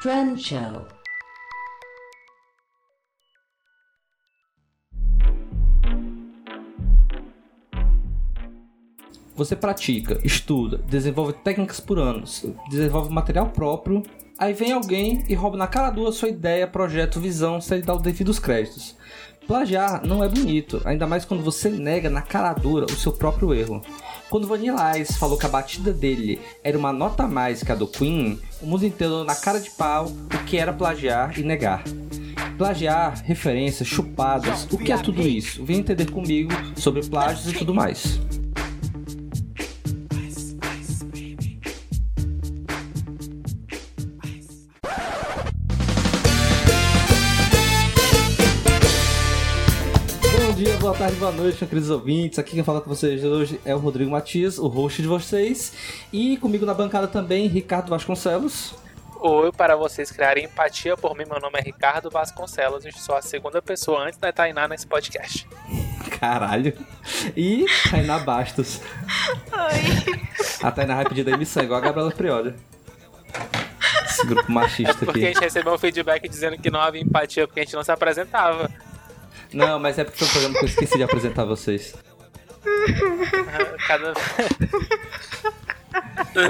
Trend Show. Você pratica, estuda, desenvolve técnicas por anos, desenvolve material próprio, aí vem alguém e rouba na cara dura sua ideia, projeto, visão, sem dar os devidos créditos. Plagiar não é bonito, ainda mais quando você nega na cara dura o seu próprio erro. Quando Vanilla Ice falou que a batida dele era uma nota mais que a do Queen, o mundo inteiro na cara de pau o que era plagiar e negar. Plagiar, referências, chupadas, o que é tudo isso? Vem entender comigo sobre plágios e tudo mais. Boa noite, meus queridos ouvintes. Aqui quem fala com vocês hoje é o Rodrigo Matias, o host de vocês. E comigo na bancada também, Ricardo Vasconcelos. Oi, para vocês criarem empatia por mim, meu nome é Ricardo Vasconcelos e sou a segunda pessoa antes da Tainá nesse podcast. Caralho. E Tainá Bastos. Oi. A Tainá vai pedir demissão, igual a Gabriela Prioli. Esse grupo machista É porque a aqui. gente recebeu um feedback dizendo que não havia empatia porque a gente não se apresentava. Não, mas é porque foi um programa que eu esqueci de apresentar vocês. Cada...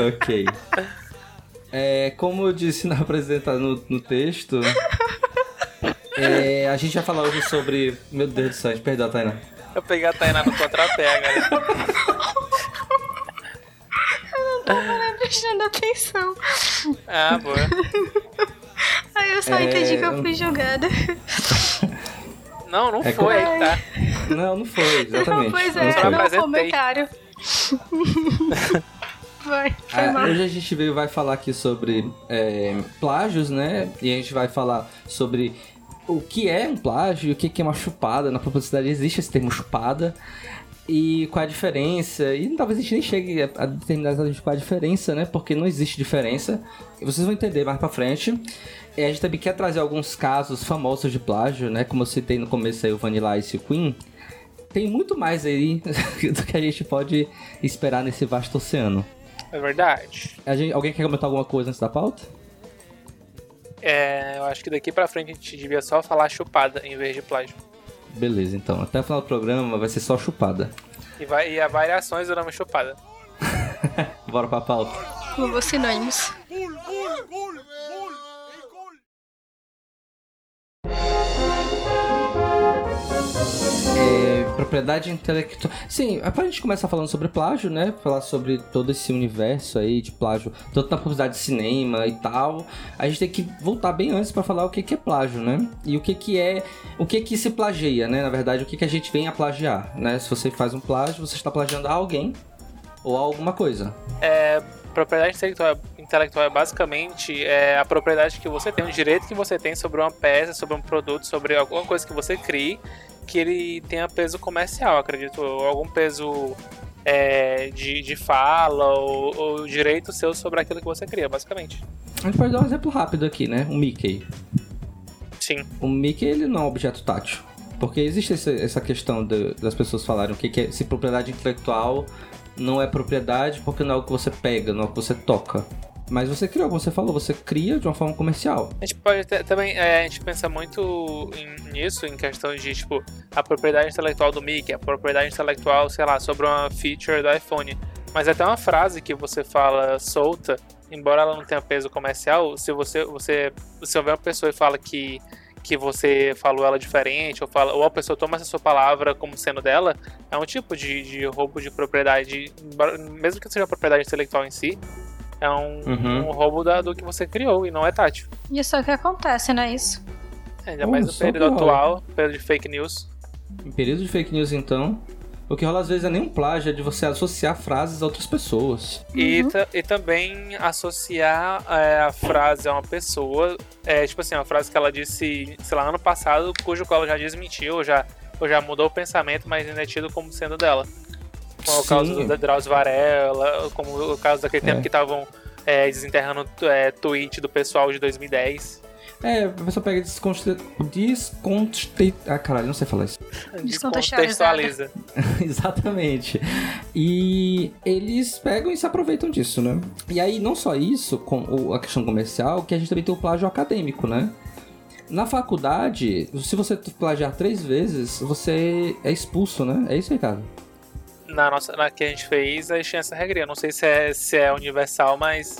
Ok. É, como eu disse na apresentação no, no texto, é, a gente vai falar hoje sobre. Meu Deus do céu, a gente perdeu a Tainá. Eu peguei a Tainá no contrapé, galera. Tava prestando atenção. Ah, boa. Aí eu só É, entendi que eu eu- fui julgada. Não, não É foi, como- tá? Não, não foi, exatamente. pois não é, foi. Só meu apresentei. comentário. Vai, foi Ah, hoje a gente veio vai falar aqui sobre é, plágios, né? E a gente vai falar sobre o que é um plágio, o que é uma chupada. Na publicidade existe esse termo chupada. E qual é a diferença? E talvez a gente nem chegue a determinar exatamente qual é a diferença, né? Porque não existe diferença. E vocês vão entender mais pra frente. E a gente também quer trazer alguns casos famosos de plágio, né? Como eu citei no começo aí o Vanilla Ice e o Queen. Tem muito mais aí do que a gente pode esperar nesse vasto oceano. É verdade. A gente- alguém quer comentar alguma coisa antes da pauta? É, eu acho que daqui pra frente a gente devia só falar chupada em vez de plágio. Beleza, então. Até o final do programa vai ser só chupada. E, vai, e há variações do nome chupada. Bora pra pauta. Vou sinônimos. Propriedade intelectual. Sim, é pra gente começar falando sobre plágio, né? Falar sobre todo esse universo aí de plágio, tanto na publicidade de cinema e tal. A gente tem que voltar bem antes pra falar o que que é plágio, né? E o que que é, o que que se plageia, né? Na verdade, o que que a gente vem a plagiar, né? Se você faz um plágio, você está plagiando alguém ou alguma coisa. É, propriedade intelectual, intelectual é basicamente é, a propriedade que você tem, o direito que você tem sobre uma peça, sobre um produto, sobre alguma coisa que você crie, que ele tenha peso comercial, acredito eu, ou algum peso é, de, de fala ou, ou direito seu sobre aquilo que você cria, basicamente. A gente pode dar um exemplo rápido aqui, né? O Mickey. Sim. O Mickey ele não é um objeto tátil. Porque existe essa, questão de- das pessoas falarem o que, que é se propriedade intelectual não é propriedade porque não é o que você pega, não é o que você toca. Mas você criou, como você falou, você cria de uma forma comercial. A gente pode ter- também, é, a gente pensa muito em- nisso, em questão de, tipo, a propriedade intelectual do Mickey, a propriedade intelectual, sei lá, sobre uma feature do iPhone. Mas até uma frase que você fala solta, embora ela não tenha peso comercial, se você, você, se houver uma pessoa e fala que, que você falou ela diferente, ou, fala, ou a pessoa toma essa sua palavra como sendo dela, é um tipo de, de roubo de propriedade, mesmo que seja propriedade intelectual em si, é um, Uhum. um roubo da- do que você criou e não é tátil. Isso é o que acontece, não é isso? Ainda Olha mais no período que rola. atual, período de fake news. Em período de fake news, então, o que rola às vezes é nem um plágio, é de você associar frases a outras pessoas. E, ta- e também associar é, a frase a uma pessoa, é, tipo assim, uma frase que ela disse, sei lá, ano passado, cujo qual ela já desmentiu, ou já, ou já mudou o pensamento, mas ainda é tido como sendo dela. Como o Sim. caso do da Drauzio Varela, como o caso daquele É. tempo que estavam é, desenterrando é, tweet do pessoal de 2010. É, a pessoa pega e desconte... desconte... Ah, caralho, não sei falar isso. Descontextualiza. Exatamente. E eles pegam e se aproveitam disso, né? E aí, não só isso, com o- a questão comercial, que a gente também tem o plágio acadêmico, né? Na faculdade, se você plagiar três vezes, você é expulso, né? É isso, Ricardo? Na nossa, na que a gente fez, a gente tinha essa regrinha. Não sei se é, se é universal, mas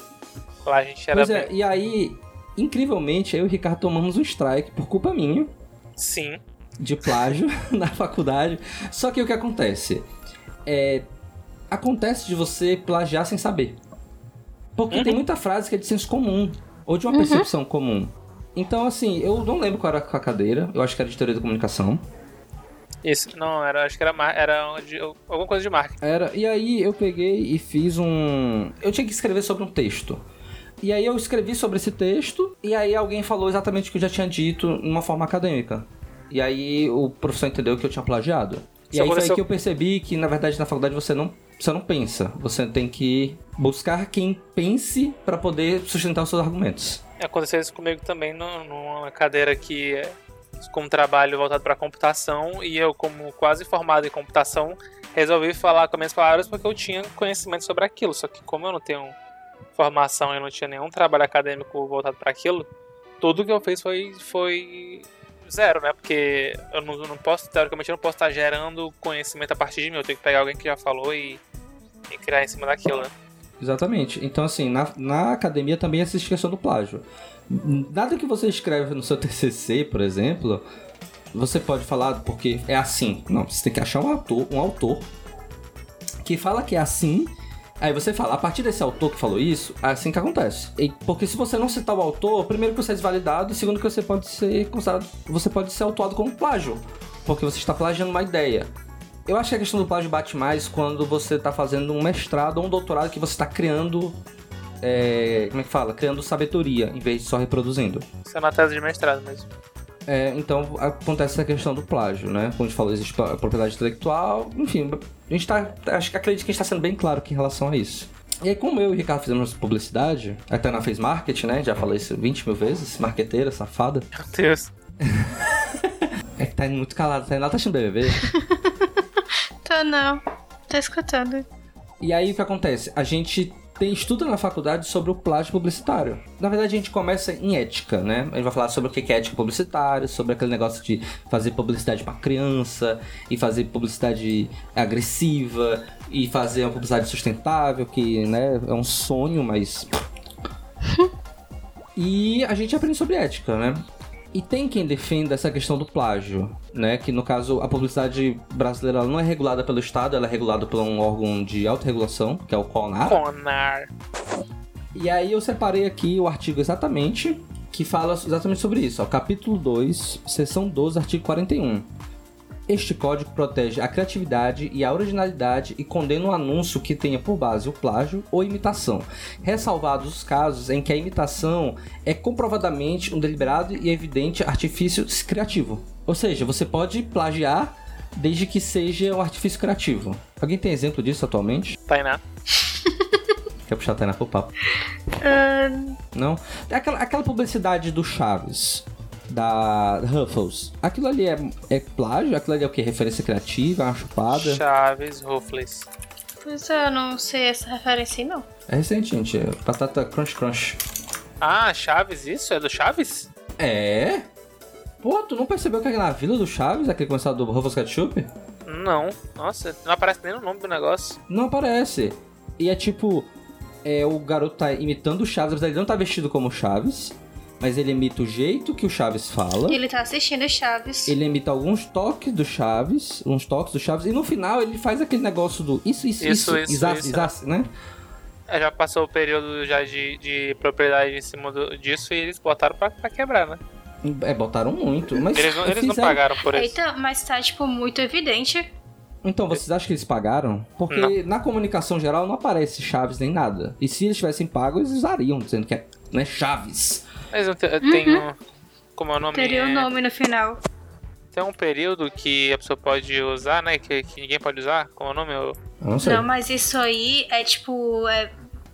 lá a gente era Pois é, bem. e aí, incrivelmente, eu e o Ricardo tomamos um strike por culpa minha. Sim. de plágio na faculdade. Só que o que acontece? É, acontece de você plagiar sem saber. Porque Uhum. tem muita frase que é de senso comum, ou de uma percepção comum. Então, assim, eu não lembro qual era a cadeira, eu acho que era de teoria da comunicação. Isso. Não, era, acho que era, era de- alguma coisa de marketing. Era, e aí eu peguei e fiz um. Eu tinha que escrever sobre um texto. E aí eu escrevi sobre esse texto, e aí alguém falou exatamente o que eu já tinha dito numa forma acadêmica. E aí o professor entendeu que eu tinha plagiado. E aí foi aí aconteceu- que eu percebi que, na verdade, na faculdade você não, você não pensa. Você tem que buscar quem pense para poder sustentar os seus argumentos. Aconteceu isso comigo também numa cadeira que com um trabalho voltado para computação e eu, como quase formado em computação, resolvi falar com minhas palavras porque eu tinha conhecimento sobre aquilo. Só que como eu não tenho formação e não tinha nenhum trabalho acadêmico voltado para aquilo, tudo que eu fiz foi, foi zero, né? Porque eu não, não posso, teoricamente, eu não posso estar gerando conhecimento a partir de mim. Eu tenho que pegar alguém que já falou e, e criar em cima daquilo, né? Exatamente. Então, assim, na, na academia também existe questão do plágio. Nada que você escreve no seu TCC, por exemplo, você pode falar porque é assim. Não, você tem que achar um autor, um autor que fala que é assim. Aí você fala, a partir desse autor que falou isso, é assim que acontece. E- porque se você não citar o autor, primeiro que você é desvalidado, segundo que você pode ser considerado, você pode ser autuado como plágio, porque você está plagiando uma ideia. Eu acho que a questão do plágio bate mais quando você está fazendo um mestrado ou um doutorado que você está criando. É, como é que fala? Criando sabedoria em vez de só reproduzindo. Isso é na tese de mestrado mesmo. É, então acontece essa questão do plágio, né? Como a gente falou, existe a propriedade intelectual, enfim, a gente tá. Acho que acredito que a gente tá sendo bem claro aqui em relação a isso. E aí, como eu e o Ricardo fizemos publicidade, a Tainá fez marketing, né? Já falei isso 20 mil vezes, marqueteira, safada. Meu Deus. É que tá indo muito calado, a Tainá tá achando BBB. Tô não. Tô escutando. E aí o que acontece? A gente tem estuda na faculdade sobre o plágio publicitário. Na verdade, a gente começa em ética, né? A gente vai falar sobre o que é ética publicitária, sobre aquele negócio de fazer publicidade pra criança, e fazer publicidade agressiva, e fazer uma publicidade sustentável, que né, é um sonho, mas. e a gente aprende sobre ética, né? E tem quem defenda essa questão do plágio, né? Que no caso a publicidade brasileira não é regulada pelo Estado, ela é regulada por um órgão de autorregulação, que é o CONAR. Conar. E aí eu separei aqui o artigo exatamente, que fala exatamente sobre isso. Ó, capítulo 2, seção 12, artigo 41. Este código protege a criatividade e a originalidade e condena um anúncio que tenha por base o plágio ou imitação, ressalvados os casos em que a imitação é comprovadamente um deliberado e evidente artifício criativo. Ou seja, você pode plagiar desde que seja um artifício criativo. Alguém tem exemplo disso atualmente? Tainá. Quer puxar a Tainá pro papo? Não? Aquela, aquela publicidade do Chaves, da Ruffles, aquilo ali é, é plágio? Aquilo ali é o que? Referência criativa, uma chupada? Chaves Ruffles. Pois é, eu não sei essa referência aí, não. É recente, gente. É batata crunch crunch. Ah, Chaves, isso? É do Chaves? É? Pô, tu não percebeu que é na Vila do Chaves, aquele comercial do Ruffles Ketchup? Não. Nossa, não aparece nem o nome do negócio. Não aparece. E é tipo, é, o garoto tá imitando o Chaves, mas ele não tá vestido como Chaves, mas ele imita o jeito que o Chaves fala. Ele tá assistindo Chaves. Ele imita alguns toques do Chaves, uns toques do Chaves, e no final ele faz aquele negócio do isso, isso, Isso, isso, isso, isso, isas- né? É, já passou o período já de, de propriedade em cima do- disso e eles botaram pra, pra quebrar, né? É, botaram muito, mas Eles não, eles não fizeram- pagaram por isso. Eita, mas tá, tipo, muito evidente. Então, vocês acham que eles pagaram? Porque na comunicação geral não aparece Chaves nem nada. E se eles tivessem pago, eles usariam, dizendo que é né, Chaves. Mas não te- tem um. Como é o nome? Teria o É, nome no final. Tem um período que a pessoa pode usar, né? Que, que ninguém pode usar. Como é o nome? Eu- Eu não sei. Não, mas isso aí é tipo. É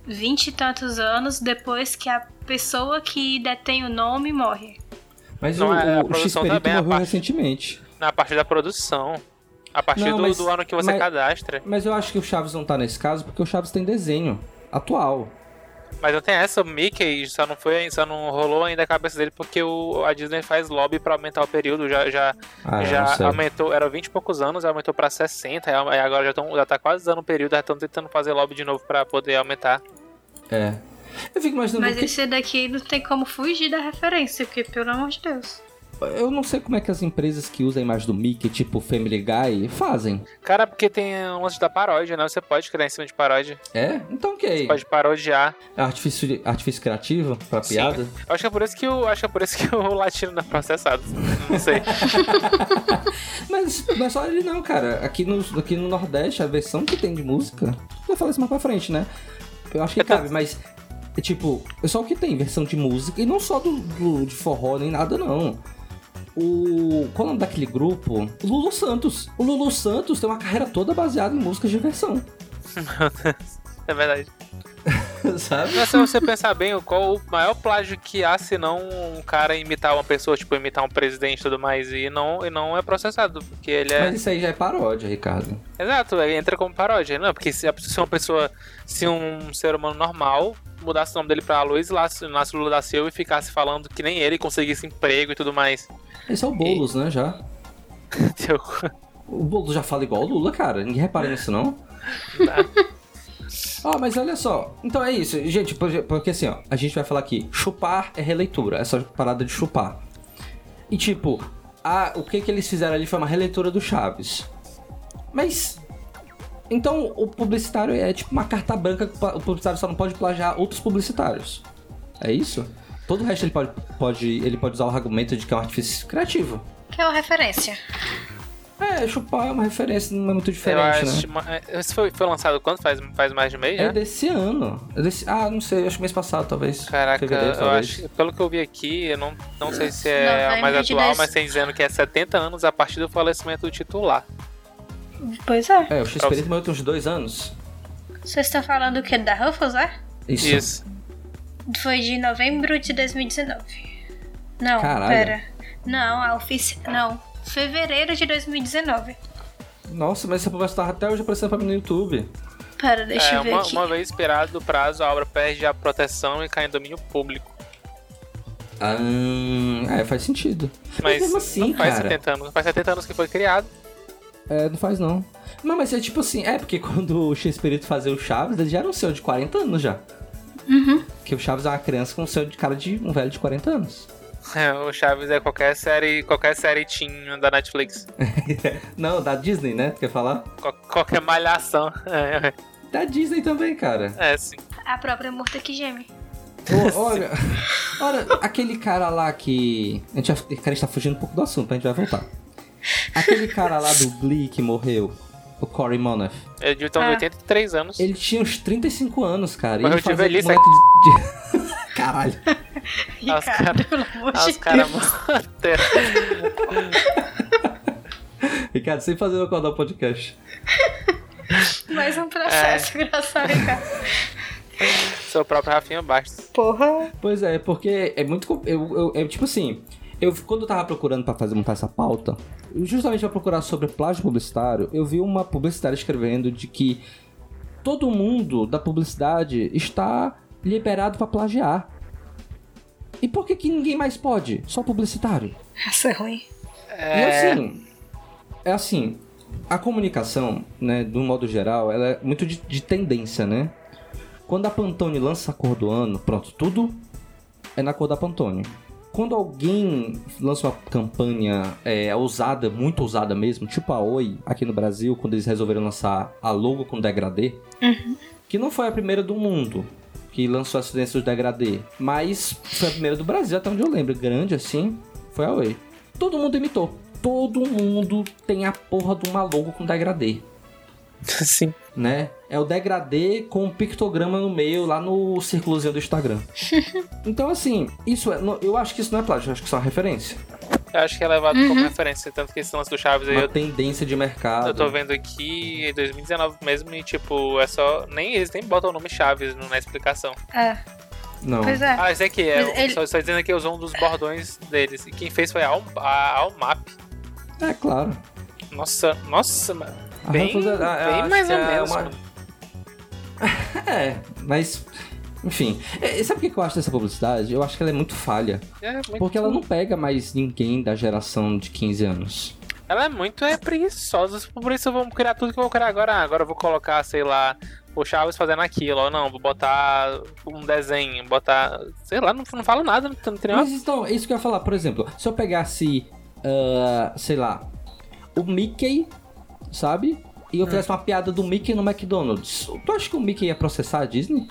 vinte e tantos anos depois que a pessoa que detém o nome morre. Mas Não, o, é, a o produção X-Perito morreu parte- recentemente. Na parte da produção. A partir Não, do, mas- do ano que você mas- cadastra. Mas eu acho que o Chaves não tá nesse caso porque o Chaves tem desenho atual. Mas não tem essa, o Mickey só não foi, só não rolou ainda a cabeça dele porque o, a Disney faz lobby pra aumentar o período. Já, já, Ah, eu já aumentou, era 20 e poucos anos, aumentou pra 60, aí agora já, tão, já tá quase dando o período, já estão tentando fazer lobby de novo pra poder aumentar. É. Eu fico imaginando Mas que... esse daqui não tem como fugir da referência, porque pelo amor de Deus. Eu não sei como é que as empresas que usam a imagem do Mickey, tipo Family Guy, fazem. Cara, porque tem um lance da paródia, né? Você pode criar em cima de paródia. É? Então ok. Pode parodiar. É artifício, artifício criativo pra Sim. piada? Eu acho que é por isso que o, acho que é por isso que o latino não é processado. Não sei. Mas não é só ele não, cara. Aqui no, aqui no Nordeste, a versão que tem de música... Eu falei isso mais pra frente, né? Eu acho que É, tá. cabe, mas... é Tipo, é só o que tem versão de música. E não só do, do- de forró, nem nada, não. O... Qual é o nome daquele grupo? O Lulu Santos. O Lulu Santos tem uma carreira toda baseada em músicas de versão. É verdade. Sabe? Mas se você pensar bem, qual o maior plágio que há se não um cara imitar uma pessoa, tipo, imitar um presidente e tudo mais, e não, e não é processado, porque ele é. Mas isso aí já é paródia, Ricardo. Exato, ele entra como paródia. Não, porque se, se uma pessoa, se um ser humano normal mudasse o nome dele pra Luiz Inácio Lula da Silva e ficasse falando que nem ele conseguisse emprego e tudo mais. Esse é o Boulos, né, já. O Boulos já fala igual o Lula, cara. Ninguém repara nisso, não? Ó, mas olha só. Então é isso, gente, porque, porque assim, ó, a gente vai falar aqui, chupar é releitura, essa parada de chupar. E tipo, a, o que que eles fizeram ali foi uma releitura do Chaves. Mas então o publicitário é tipo uma carta branca que o publicitário só não pode plagiar outros publicitários. É isso? Todo o resto ele pode, pode, ele pode usar o argumento de que é um artifício criativo. Que é uma referência. É, chupar é uma referência, não é muito diferente, né? acho. ma- Esse foi, foi lançado quando? Faz, faz mais de mês, É né? desse ano. É desse- ah, não sei, acho que mês passado, talvez. Caraca, Fevereiro, eu acho. Pelo que eu vi aqui, eu não, não sei se é Novembro mais atual, mas tem dizendo que é 70 anos a partir do falecimento do titular. Pois é. É, o X-Perito morreu tem uns dois anos. Vocês estão falando o que? Da Ruffles, é? Isso. Isso. Foi de novembro de 2019. Não, Caralho. pera. Não, a oficial. Não. Fevereiro de 2019. Nossa, mas essa conversa tava até hoje aparecendo pra mim no YouTube. Pera, deixa é, eu ver uma, aqui. uma vez esperado do prazo, a obra perde a proteção e cai em domínio público. Ah, é, faz sentido. Mas mesmo assim, não faz cara. 70 anos. Faz 70 anos que foi criado. É, não faz não. Não, mas é tipo assim, é porque quando o X-Perito fazia o Chaves, ele já era um senhor de 40 anos já. Uhum. Porque o Chaves é uma criança com um senhor de cara de um velho de 40 anos. É, o Chaves é qualquer série, qualquer série teen da Netflix. não, da Disney, né? Tu quer falar? Qual- qualquer malhação. É, Da Disney também, cara. é, sim. A própria morta que geme. Ô, olha, olha, aquele cara lá que. A gente, vai- cara, a gente tá fugindo um pouco do assunto, a gente vai voltar. Aquele cara lá do Glee que morreu, o Corey Moneth, Ele devia ter uns Ah. 83 anos. ele tinha uns 35 anos, cara. e ele de fazia velhice, moleque de... de- Caralho. Os cara- de os caras. Ricardo, sem fazer eu acordar o podcast. Mais um processo, É. graças a Ricardo. Seu próprio Rafinha Bastos. Porra. Pois é, porque é muito. Eu, eu, é tipo assim. Eu, quando eu tava procurando pra fazer montar essa pauta, justamente pra procurar sobre plágio publicitário, eu vi uma publicitária escrevendo de que todo mundo da publicidade está liberado pra plagiar. E por que, que ninguém mais pode? Só publicitário. Essa é ruim. E É, assim, é assim, a comunicação, né, do modo geral, ela é muito de, de tendência, né? Quando a Pantone lança a cor do ano, pronto, tudo é na cor da Pantone. Quando alguém lança uma campanha é, ousada, muito ousada mesmo, tipo a Oi, aqui no Brasil, quando eles resolveram lançar a logo com degradê, que não foi a primeira do mundo que lançou as tendências do degradê, mas foi a primeira do Brasil, até onde eu lembro, grande assim, foi a Oi. Todo mundo imitou. Todo mundo tem a porra de uma logo com degradê, sim. né? É o degradê com um pictograma no meio, lá no círculozinho do Instagram. então, assim, isso é, eu acho que isso não é plágio, eu acho que isso é uma referência. Eu acho que é levado como referência. Tanto que esse lance do Chaves aí, Uma eu, tendência de mercado. eu tô vendo aqui em 2019 mesmo e, tipo, é só. Nem eles nem botam o nome Chaves no- na explicação. É. Não. Pois é. Ah, esse aqui, é, ele- só, só dizendo que usou um dos bordões deles. E quem fez foi a, Al, a Almap. É, claro. Nossa, nossa, mano. Bem, é- eu bem acho mais ou é menos. uma- mano. É, mas. Enfim. É, sabe o que eu acho dessa publicidade? Eu acho que ela é muito falha. É muito- Porque ela não pega mais ninguém da geração de 15 anos. Ela é muito é, preguiçosa. Por isso vamos criar tudo que eu vou criar agora. Ah, agora eu vou colocar, sei lá, o Chaves fazendo aquilo. Ou não, vou botar um desenho, botar. Sei lá, não, não falo nada, não, não tem. Mas então, é isso que eu ia falar. Por exemplo, se eu pegasse, ah, sei lá, o Mickey, sabe? E eu fizesse uma piada do Mickey no McDonald's. Tu acha que o Mickey ia processar a Disney?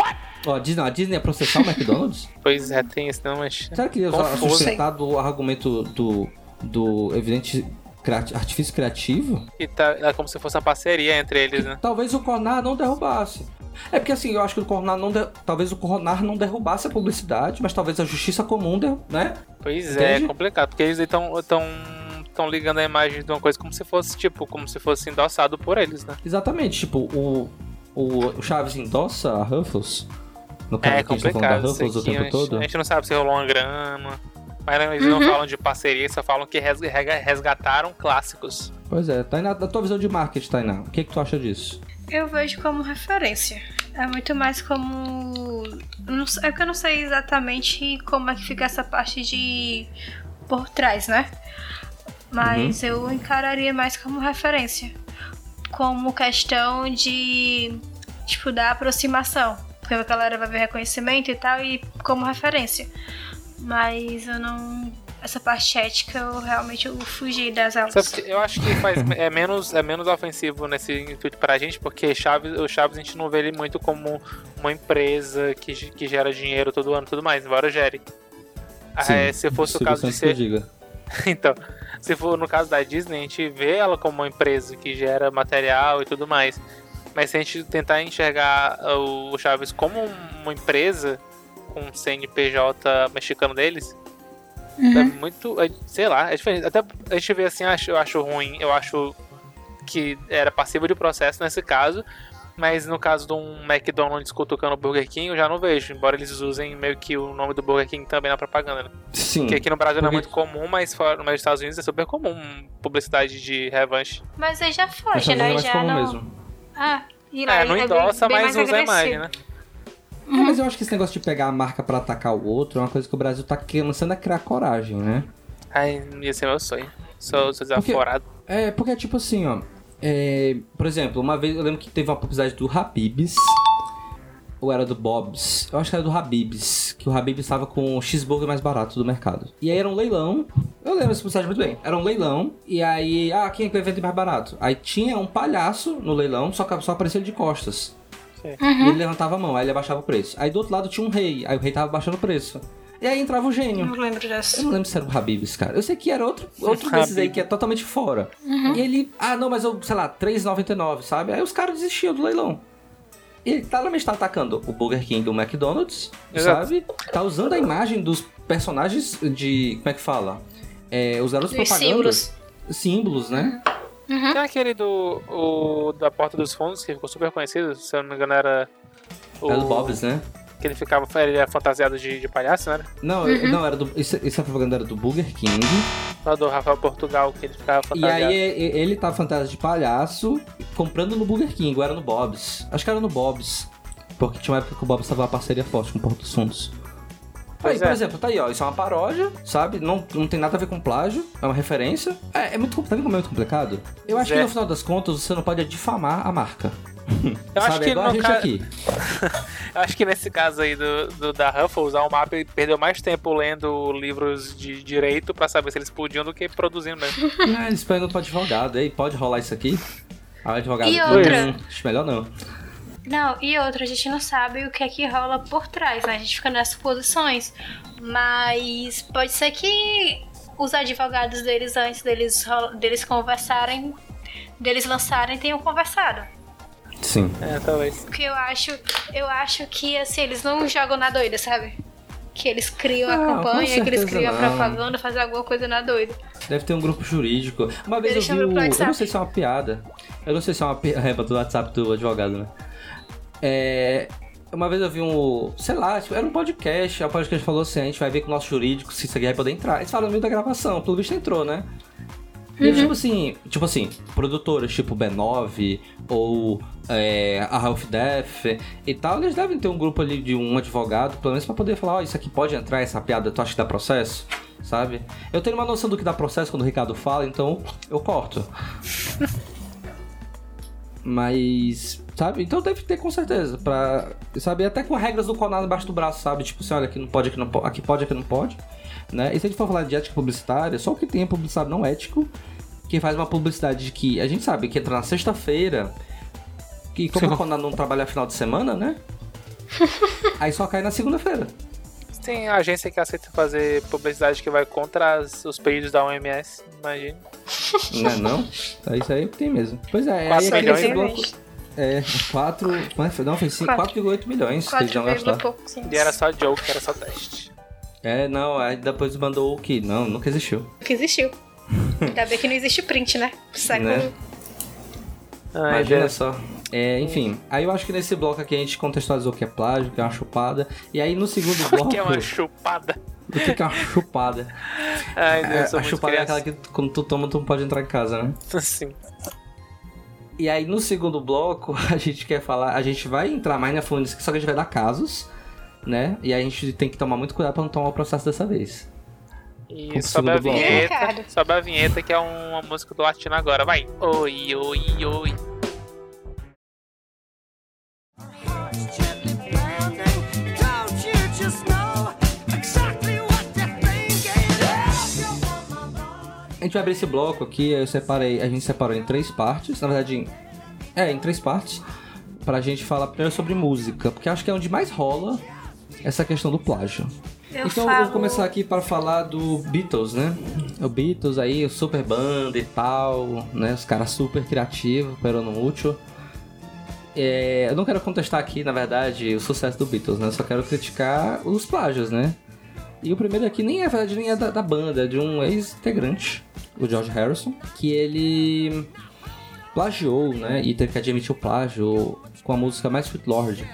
Ó, a Disney, a Disney ia processar o McDonald's? Pois é, tem isso, não, mas. Será que ele ia sustentar do argumento do, do evidente criati- artifício criativo? E tá, é como se fosse uma parceria entre eles, né? Talvez o Cornar não derrubasse. É porque assim, eu acho que o Cornar não de- talvez o Cornar não derrubasse a publicidade, mas talvez a justiça comum, der- né? Pois é, Entende? é complicado, porque eles estão tão, tão ligando a imagem de uma coisa como se fosse, tipo, como se fosse endossado por eles, né? Exatamente, tipo, o, o, o Chaves endossa a Ruffles. No caso É aqui, a gente tá da complicado. isso Ruffles o aqui, a, tempo gente, todo. a gente não sabe se rolou uma grana. Mas eles não falam de parceria, só falam que resgataram clássicos. Pois é, Tainá, da tua visão de marketing, Tainá, o que, que tu acha disso? Eu vejo como referência. É muito mais como. não sei- É porque eu não sei exatamente como é que fica essa parte de. por trás, né? Mas eu encararia mais como referência. Como questão de. tipo, da aproximação. Porque a galera vai ver reconhecimento e tal, e como referência. Mas eu não. Essa parte ética eu realmente eu fugi das aulas. Eu acho que faz, é, menos, é menos ofensivo nesse intuito pra gente, porque Chaves, o Chaves a gente não vê ele muito como uma empresa que, que gera dinheiro todo ano e tudo mais, embora gere. Ah, Sim, é, se fosse o caso de Santos que eu ser. diga. Então, se for no caso da Disney, a gente vê ela como uma empresa que gera material e tudo mais. Mas se a gente tentar enxergar o Chaves como uma empresa com um CNPJ mexicano deles, é muito. é- sei lá, é diferente. Até a gente vê assim, acho, eu acho ruim, eu acho que era passivo de processo nesse caso. Mas no caso de um McDonald's cutucando o Burger King, eu já não vejo. Embora eles usem meio que o nome do Burger King também na propaganda, né? Sim. Que aqui no Brasil não é Porque- muito comum, mas fora nos Estados Unidos é super comum publicidade de revanche. Mas aí já foge, talvez é né? mais Já comum não. mesmo. Ah, e lá É, não endossa, bem mas mais usa a imagem, né? É, mas eu acho que esse negócio de pegar a marca pra atacar o outro é uma coisa que o Brasil tá começando a criar coragem, né? Ai, ia ser meu sonho. Sou, sou desaforado. É, porque é tipo assim, ó. É, por exemplo, uma vez eu lembro que teve uma publicidade do Habibs. Ou era do Bob's? Eu acho que era do Habibs. Que o Habibs estava com o cheeseburger mais barato do mercado. E aí era um leilão. Eu lembro essa publicidade muito bem. Era um leilão. E aí, ah, quem é que vai vender mais barato? Aí tinha um palhaço no leilão, só que só aparecia ele de costas. E ele levantava a mão, aí ele abaixava o preço. Aí do outro lado tinha um rei, aí o rei tava baixando o preço. E aí entrava o gênio. Não lembro Eu dessa. não lembro se era o Habibs, cara. Eu sei que era outro, outro desses aí que é totalmente fora. E ele, ah, não, mas eu, sei lá, 3,99, sabe? Aí os caras desistiam do leilão. E ele claramente tá atacando o Burger King e o McDonald's, Exato. sabe? Tá usando a imagem dos personagens de. Como é que fala? É, os garotos propagandas. símbolos. Símbolos, né? Tem aquele do. O, da Porta dos Fundos, que ficou super conhecido, se eu não me engano era. O, É do Bob's, né? Que ele ficava. Ele era fantasiado de, de palhaço, né? Não, eu- não, era do. Isso, essa propaganda era do Burger King. Lá do Rafael Portugal, que ele ficava E fantasiado. aí e- ele tava fantasia de palhaço comprando no Burger King, ou era no Bob's. Acho que era no Bob's. Porque tinha uma época que o Bob's tava uma parceria forte com o Porto dos Fundos. Aí, Pois por é. exemplo, tá aí, ó. Isso é uma paródia, sabe? Não, não tem nada a ver com plágio, é uma referência. É, é muito, tá vendo como é muito complicado? Eu acho É. que no final das contas você não pode difamar a marca. Eu sabe? acho que é a no gente ca- aqui. Eu Acho que nesse caso aí do, do- da Ruffles, a Almap perdeu mais tempo lendo livros de direito pra saber se eles podiam do que produzindo mesmo. Ah, eles perguntam pro advogado, aí pode rolar isso aqui? Aí o advogado E outra? "Hum, acho melhor não. Não, e outra, a gente não sabe o que é que rola por trás, né? A gente fica nessas posições. Mas pode ser que os advogados deles, antes deles, deles conversarem, deles lançarem, tenham conversado. Sim. É, talvez. Porque eu acho, eu acho que assim, eles não jogam na doida, sabe? Que eles criam a Não, com campanha, que eles criam a não. propaganda, fazem alguma coisa na doida. Deve ter um grupo jurídico. Uma vez Eles eu vi o... Eu não sei se é uma piada. Eu não sei se é uma piada do WhatsApp do advogado, né? É... Uma vez eu vi um, sei lá, tipo, era um podcast, o podcast falou assim, a gente vai ver com o nosso jurídico se isso aqui vai poder entrar. Eles falaram no meio da gravação, pelo visto entrou, né? E Uhum. tipo assim, tipo assim, produtoras tipo B9 ou é, a Half Death e tal, eles devem ter um grupo ali de um advogado, pelo menos pra poder falar, ó, isso aqui pode entrar, essa piada, tu acha que dá processo? Sabe? Eu tenho uma noção do que dá processo quando o Ricardo fala, então eu corto. Mas, sabe? Então deve ter com certeza. Pra, sabe? Até com regras do Conar embaixo do braço, sabe? Tipo assim, olha, aqui não pode, aqui não pode, aqui pode, aqui não pode. Né? E se a gente for falar de ética publicitária, só o que tem é publicitário não ético, que faz uma publicidade de que a gente sabe que entra na sexta-feira, que como o Conar não trabalha final de semana, né? Aí só cai na segunda-feira. Tem agência que aceita fazer publicidade que vai contra as- os pedidos da OMS, imagina. Não é não? É isso aí que tem mesmo. Pois é, aí Quatro aqui milhões, né? bloco. É, 4. Não, foi cinco- Quatro. 4,8 milhões que eles 4, iam gastar. pouco, sim. E era só joke, era só teste. É, não, aí depois mandou o que? Não, nunca existiu. Que existiu. Ainda bem que não existe print, né? Século. Né? Ai, Imagina Deus. só. É, enfim, aí eu acho que nesse bloco aqui a gente contextualizou o que é plágio, o que é uma chupada. E aí no segundo bloco. Que é uma chupada. O que é uma chupada? Ai, Deus, É, a muito chupada é criança. aquela que quando tu toma, tu não pode entrar em casa, né? Sim. E aí no segundo bloco a gente quer falar, a gente vai entrar mais na fundo, só que a gente vai dar casos, né? E aí a gente tem que tomar muito cuidado pra não tomar o processo dessa vez. E sobe a bloco. vinheta. Ricardo. Sobe a vinheta que é uma música do latino agora. Vai. Oi, oi, oi. A gente vai abrir esse bloco aqui, eu separei, a gente separou em três partes, na verdade, em- é, em três partes, pra gente falar primeiro sobre música, porque acho que é onde mais rola essa questão do plágio. Eu então eu falo... vou começar aqui para falar do Beatles, né? O Beatles aí, o super banda e tal, né? Os caras super criativos, perando útil. É, eu não quero contestar aqui, na verdade, o sucesso do Beatles, né? Eu só quero criticar os plágios, né? E o primeiro aqui nem é, verdade, nem é da, da banda, é de um ex-integrante, o George Harrison, que ele plagiou, né? E teve que admitir o plágio com a música Sweet Lord.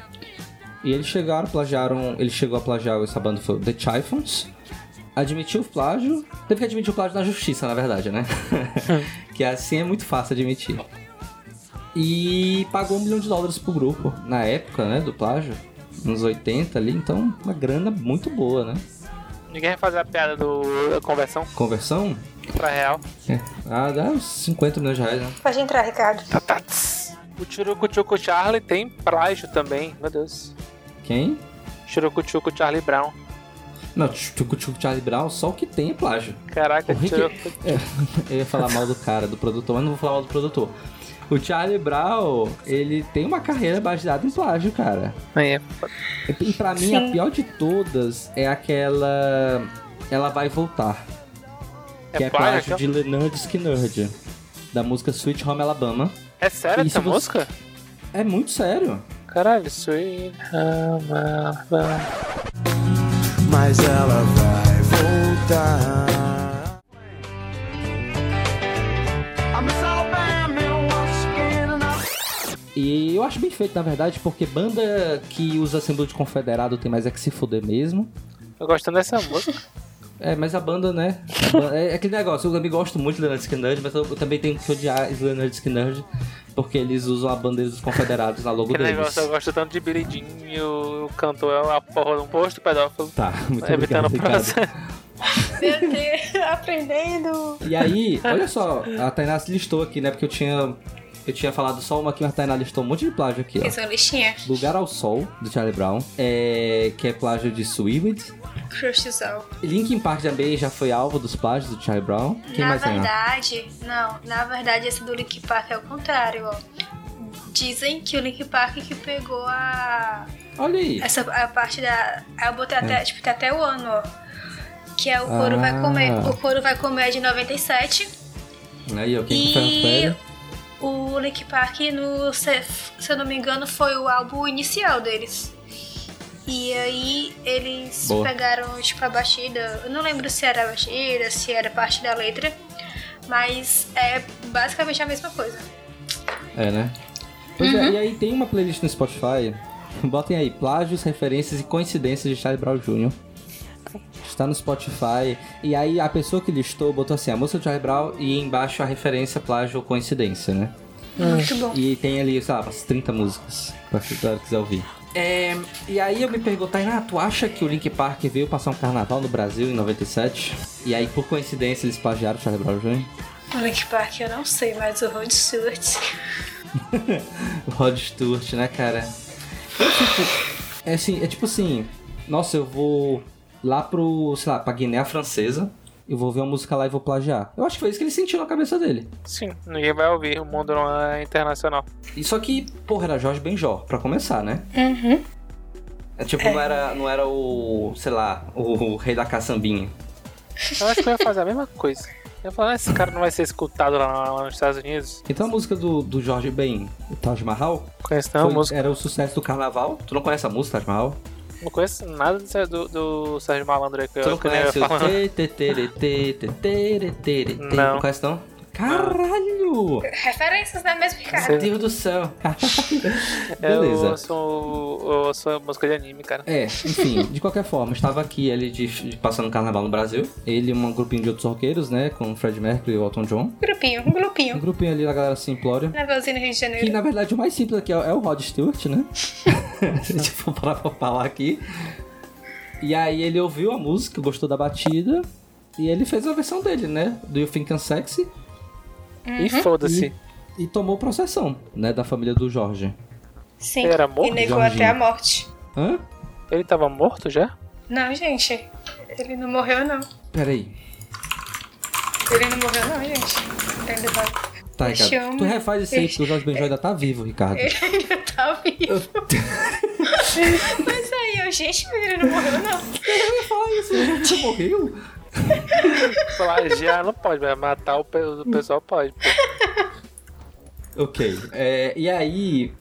E eles chegaram, plagiaram. Ele chegou a plagiar essa banda foi The Chiffons. Admitiu o plágio. Teve que admitir o plágio na justiça, na verdade, né? que assim é muito fácil admitir. E pagou um milhão de dólares pro grupo, na época, né, do plágio. Nos 80 ali, então uma grana muito boa, né? Ninguém vai fazer a piada do da conversão Conversão? pra real. É. Ah, dá uns 50 milhões de reais, né? Pode entrar, Ricardo. Tatats. O Churucuchuco Charlie tem plágio também. Meu Deus. Quem? Churucuchuco Charlie Brown. Não, Tchucu Charlie Brown, só o que tem é plágio. Caraca, O Rick- Churucu... Eu ia falar mal do cara, do produtor, mas não vou falar mal do produtor. O Charlie Brown, ele tem uma carreira baseada em plágio, cara. É. E pra mim, Sim. a pior de todas é aquela. Ela vai voltar. Que é, É plágio? plágio de Leonard Skinner, da música Sweet Home Alabama. É sério essa você- música? É muito sério. Caralho, Sweet Home Alabama. Mas ela vai voltar. E eu acho bem feito, na verdade, porque banda que usa símbolo de confederado tem mais é que se fuder mesmo. Tô gostando dessa música. É, mas a banda, né? a banda- é aquele negócio, eu também gosto muito de Leonard Skinner, mas eu, eu também tenho que odiar os Leonard Skinner porque eles usam a bandeira dos confederados na logo deles. negócio, eu gosto tanto de Billy Jean e o cantor é a porra de um posto pedófilo. Tá, muito evitando obrigado. Meu Deus, aprendendo. E aí, olha só, a Tainá se listou aqui, né? Porque eu tinha. Eu tinha falado só uma aqui, mas a Tainá listou um monte de plágio aqui, ó. Fiz uma listinha. Lugar ao Sol, do Charlie Brown, é, que é plágio de Sweet. Crushzão. Linkin Park também já foi alvo dos plágios do Charlie Brown. Quem na mais verdade, não, na verdade esse do Link Park é o contrário, ó. Dizem que o Link Park que pegou a Olha aí. essa a parte da eu botei até, tipo, até o ano, ó. Que é o Coro Ah. vai comer, o Coro vai comer é de 97 Aí, ó, quem que foi e? O Link Park no se, se eu não me engano foi o álbum inicial deles. E aí eles Boa. pegaram tipo a batida, eu não lembro se era a batida, se era parte da letra, mas é basicamente a mesma coisa. É, né? Pois é, e aí tem uma playlist no Spotify Botem aí, plágios, referências e coincidências de Charlie Brown Jr. Está no Spotify. E aí a pessoa que listou botou assim, a música de Charlie Brown e embaixo a referência, plágio ou coincidência, né? Muito bom. E tem ali, sei lá, umas 30 músicas, pra quem quiser ouvir. É, e aí eu me pergunto, Tainá, tu acha que o Link Park veio passar um carnaval no Brasil em 97? E aí, por coincidência, eles plagiaram o Charlie Brown Jr.? O Link Park eu não sei, mas o Rod Stewart. O Rod Stewart, né, cara? Fico- É assim, é tipo assim, nossa, eu vou lá pro, sei lá, pra Guiné Francesa, eu vou ver uma música lá e vou plagiar. Eu acho que foi isso que ele sentiu na cabeça dele. Sim, ninguém vai ouvir, o mundo não é internacional. E só que, porra, era Jorge Benjor, pra começar, né? Uhum. É tipo, Não, era, não era o, sei lá, o, rei da caçambinha. Eu acho que eu ia fazer a mesma coisa. Eu ia falar, "Ah, esse cara não vai ser escutado lá, lá nos Estados Unidos. Então a música do, do Jorge Ben, o Taj Mahal, Conheço não, foi- música. era o sucesso do carnaval. Tu não conhece a música Taj Mahal? não conheço nada do, do Sérgio Malandro aí que eu, que eu falando. Não conhece. Não conhece não? Caralho! Referências, né mesmo, Ricardo? Meu Deus do céu. Eu Beleza. ouço, eu ouço música de anime, cara. É, enfim, de qualquer forma, estava aqui ele de, de passando carnaval no Brasil. Ele e um grupinho de outros roqueiros, né? Com o Fred Mercury e o Elton John. Grupinho, um Um grupinho. grupinho ali da galera simplória. Levelzinho no Rio de Que Janeiro. na verdade o mais simples aqui é, é o Rod Stewart, né? Se a gente for parar pra falar aqui. E aí ele ouviu a música, gostou da batida. E ele fez a versão dele, né? Do You Think I'm Sexy. Uhum. E foda-se. E tomou processão, né? Da família do Jorge. Sim. Ele era morto, E negou Jorginho? até a morte. Hã? Ele tava morto já? Não, gente. Ele não morreu, não. Peraí. Ele não morreu, não, gente. Ele ainda tá, Tá, Ricardo. homem- Tu refaz isso aí porque o Jorge Benjó ainda tá vivo, Ricardo. ele ainda tá vivo. Mas aí, eu, gente, ele não morreu, não. Fala isso, ele já morreu? Plagiar não pode, mas matar o, pe- o pessoal pode. pô. Ok. É, e aí,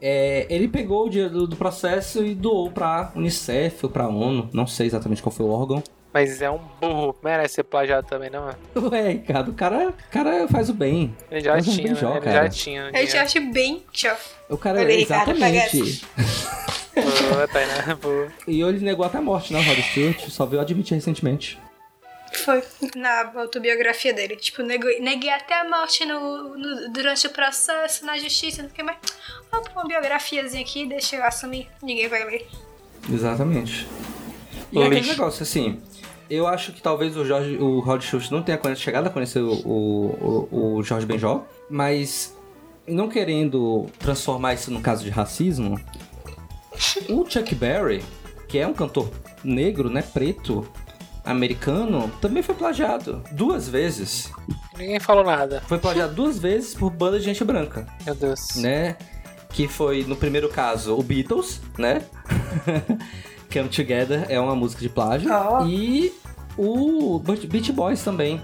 é, ele pegou o dinheiro do, do processo e doou pra Unicef ou pra ONU. Não sei exatamente qual foi o órgão. Mas é um burro, merece ser plagiado também, não é? Ué, Ricardo, o cara, o cara faz o bem. Ele já é um tinha, beijão, né? Ele já tinha. Eu acho bem tchau. O cara, Olha pega exatamente. Boa, Tainá, boa. E ele negou até a morte, né, Rod Stewart? Só veio admitir recentemente. Foi na autobiografia dele. Tipo, neguei, neguei até a morte no, no- durante o processo, na justiça, não sei mais. Vou pôr uma biografiazinha aqui, deixa eu assumir. Ninguém vai ler. Exatamente. E O aquele lixo. negócio, assim, eu acho que talvez o Jorge, o Rod Stewart não tenha chegado a conhecer o, o, o, o Jorge Benjó, mas não querendo transformar isso num caso de racismo, o Chuck Berry, que é um cantor negro, né, preto, americano, também foi plagiado duas vezes. Ninguém falou nada. Foi plagiado duas vezes por banda de gente branca Meu Deus. né? Que foi, no primeiro caso, o Beatles, né? Come Together é uma música de plágio. Oh. E o Beach Boys também.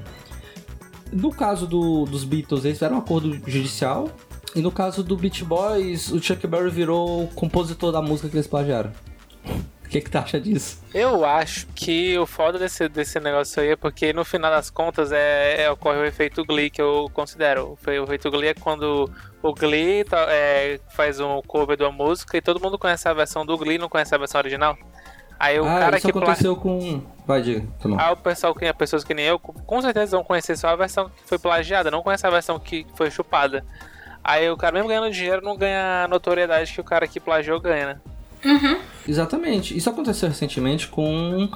No caso do- dos Beatles, eles fizeram um acordo judicial. E no caso do Beach Boys, o Chuck Berry virou o compositor da música que eles plagiaram. O que, que tu acha disso? Eu acho que o foda desse, desse negócio aí é porque no final das contas é, é- ocorre o efeito Glee que eu considero. O fe- O efeito Glee é quando o Glee tá- é, faz um cover de uma música e todo mundo conhece a versão do Glee não conhece a versão original. Aí o ah, cara isso que pla- aconteceu com. Vai, diga. Tá bom. Ah, o pessoal que pessoas que nem eu, com certeza vão conhecer só a versão que foi plagiada, não conhece a versão que foi chupada. Aí o cara mesmo ganhando dinheiro não ganha a notoriedade que o cara que plagiou ganha, né? Exatamente. Isso aconteceu recentemente com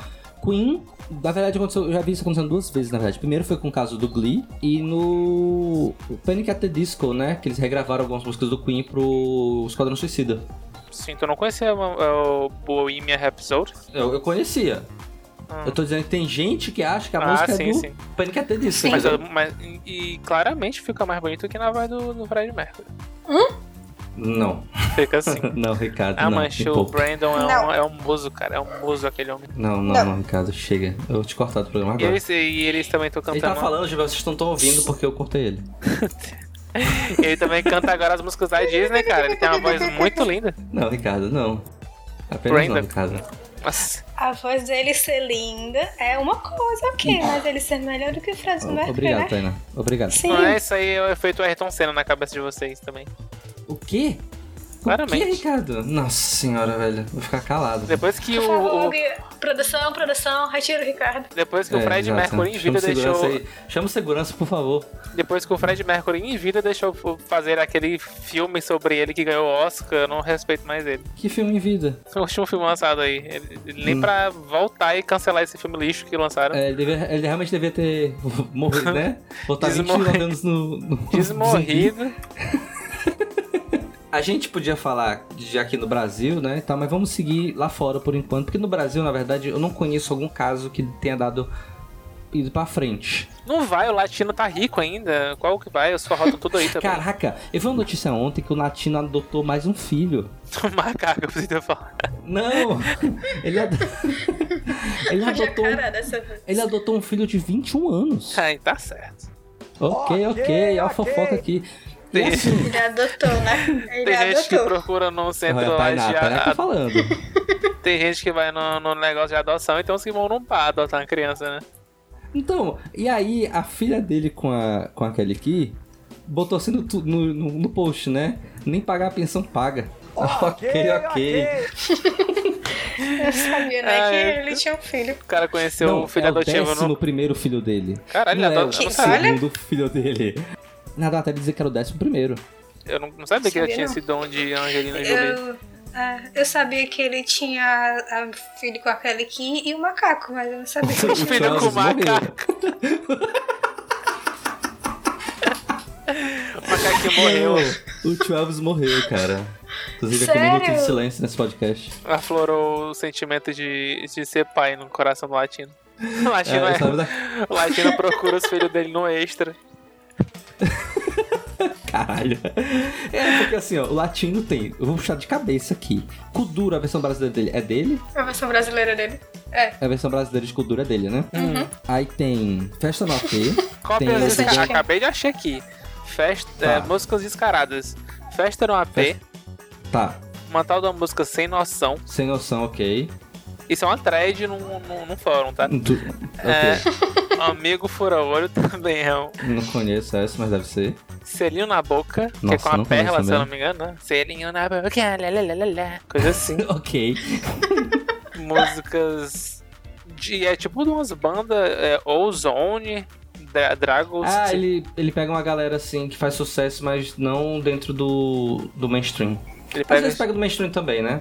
Queen. Na verdade, aconteceu, eu já vi isso acontecendo duas vezes, na verdade. Primeiro foi com o caso do Glee e no Panic! at the Disco, né? Que eles regravaram algumas músicas do Queen pro Esquadrão Suicida. Sim, tu não conhecia o, o Bohemian Rhapsody? Eu, eu conhecia. Hum. Eu tô dizendo que tem gente que acha que a Ah, música sim, é do sim. Panic! at the Disco. Mas, mas- e claramente fica mais bonito que na voz do, do Fred Mercury. Não. Fica assim. Não, Ricardo. Ah, não, mas o pouco. Brandon é um, Não. é um muso, cara. É um muso aquele homem. Não, não, Não. não, Ricardo. Chega. Eu vou te cortar do programa E agora. eles, e eles também estão Ele cantando. tá falando, de vocês não estão ouvindo porque eu cortei ele. Ele também canta agora as músicas da Disney, cara. Ele tem uma voz muito linda. Não, Ricardo, não. Apenas não, Brandon. Ricardo. Nossa. A voz dele ser linda é uma coisa, ok, mas ele ser melhor do que o Fred Mercury, Obrigado, né? Tainá. Obrigado. Sim. Não é isso aí, é o efeito Ayrton Senna na cabeça de vocês também. O quê? Que, Claramente. Ricardo? Nossa senhora, velho. Vou ficar calado. Depois que o, o- produção, produção, retira o Ricardo. depois que o É, Fred exato. Mercury em vida Chama o deixou, aí. Chama o segurança, por favor. depois que o Fred Mercury em vida deixou fazer aquele filme sobre ele que ganhou o Oscar, eu não respeito mais ele. Que filme em vida. O último filme lançado aí, ele, ele nem Hum. pra voltar e cancelar esse filme lixo que lançaram. É, ele, devia- ele realmente devia ter morrido, né? Desmorrido. 29 anos no. no Desmorrido. A gente podia falar de aqui no Brasil, né? e tal, mas vamos seguir lá fora por enquanto. Porque no Brasil, na verdade, eu não conheço algum caso que tenha dado. ido pra frente. Não vai, o latino tá rico ainda. Qual que vai? Os forró tudo aí também. Caraca, eu vi uma notícia ontem que o Latino adotou mais um filho. Macaco, eu preciso falar. Não! Ele, ad... ele, adotou, cara dessa vez. ele adotou um filho de 21 anos. Ai, tá certo. Ok, ok, ó a fofoca aqui. Tem- assim, Ele adotou, né? Ele Tem gente que adotou. procura num centro olha, lá Tainá, de Tainá tá falando. Tem gente que vai no, no negócio de adoção e tem uns que vão num bar adotar uma criança, né? Então, e aí a filha dele com a, com a Kelly Key botou assim no, no, no, no post, né? Nem pagar a pensão paga. ok, ok. Eu sabia, né? Ah, que é. ele tinha um filho. O cara conheceu Não, o filho é o adotivo décimo no. primeiro filho dele. Caralho, não ele é o adota. Segundo filho dele. Nada, até dizer que era o décimo primeiro. eu não, não sabia que ele tinha não. esse dom de Angelina Jolie. Eu, é, eu sabia que ele tinha a, a filho com a Kelly Key e o macaco, mas eu não sabia que ele O tinha filho com morreu. macaco. O macaquinho morreu. O tio Elvis morreu, cara. Inclusive, aqui um Sério? minuto de silêncio nesse podcast. Aflorou o sentimento de, de ser pai no coração do latino. O latino, É, é, da... o latino procura os filhos dele no extra. Caralho. É, porque assim, ó, o latino tem. Eu vou puxar de cabeça aqui. Kuduro, a versão brasileira dele é dele. a versão brasileira dele. É. A versão brasileira de Kuduro é dele, né? Uhum. Aí tem Festa no AP. Tem esse- Acabei de achar aqui. Festa, Tá. é, músicas descaradas. Festa no AP. Festa- Tá, Uma tal da música Sem Noção. sem noção, ok. Isso é uma thread num, num, num fórum, tá? Tu- É, ok. Amigo Fura Olho também é um. Não conheço essa, mas deve ser. Selinho na boca, que é Nossa, com a perla, se eu não me engano, né? Selinho na boca, lá. Coisa assim. ok. Músicas. De, é tipo de umas bandas. É, Ozone, Dra Dragos. Ah, ele, ele pega uma galera assim que faz sucesso, mas não dentro do, do mainstream. ele Às pega. vezes pega do mainstream também, né?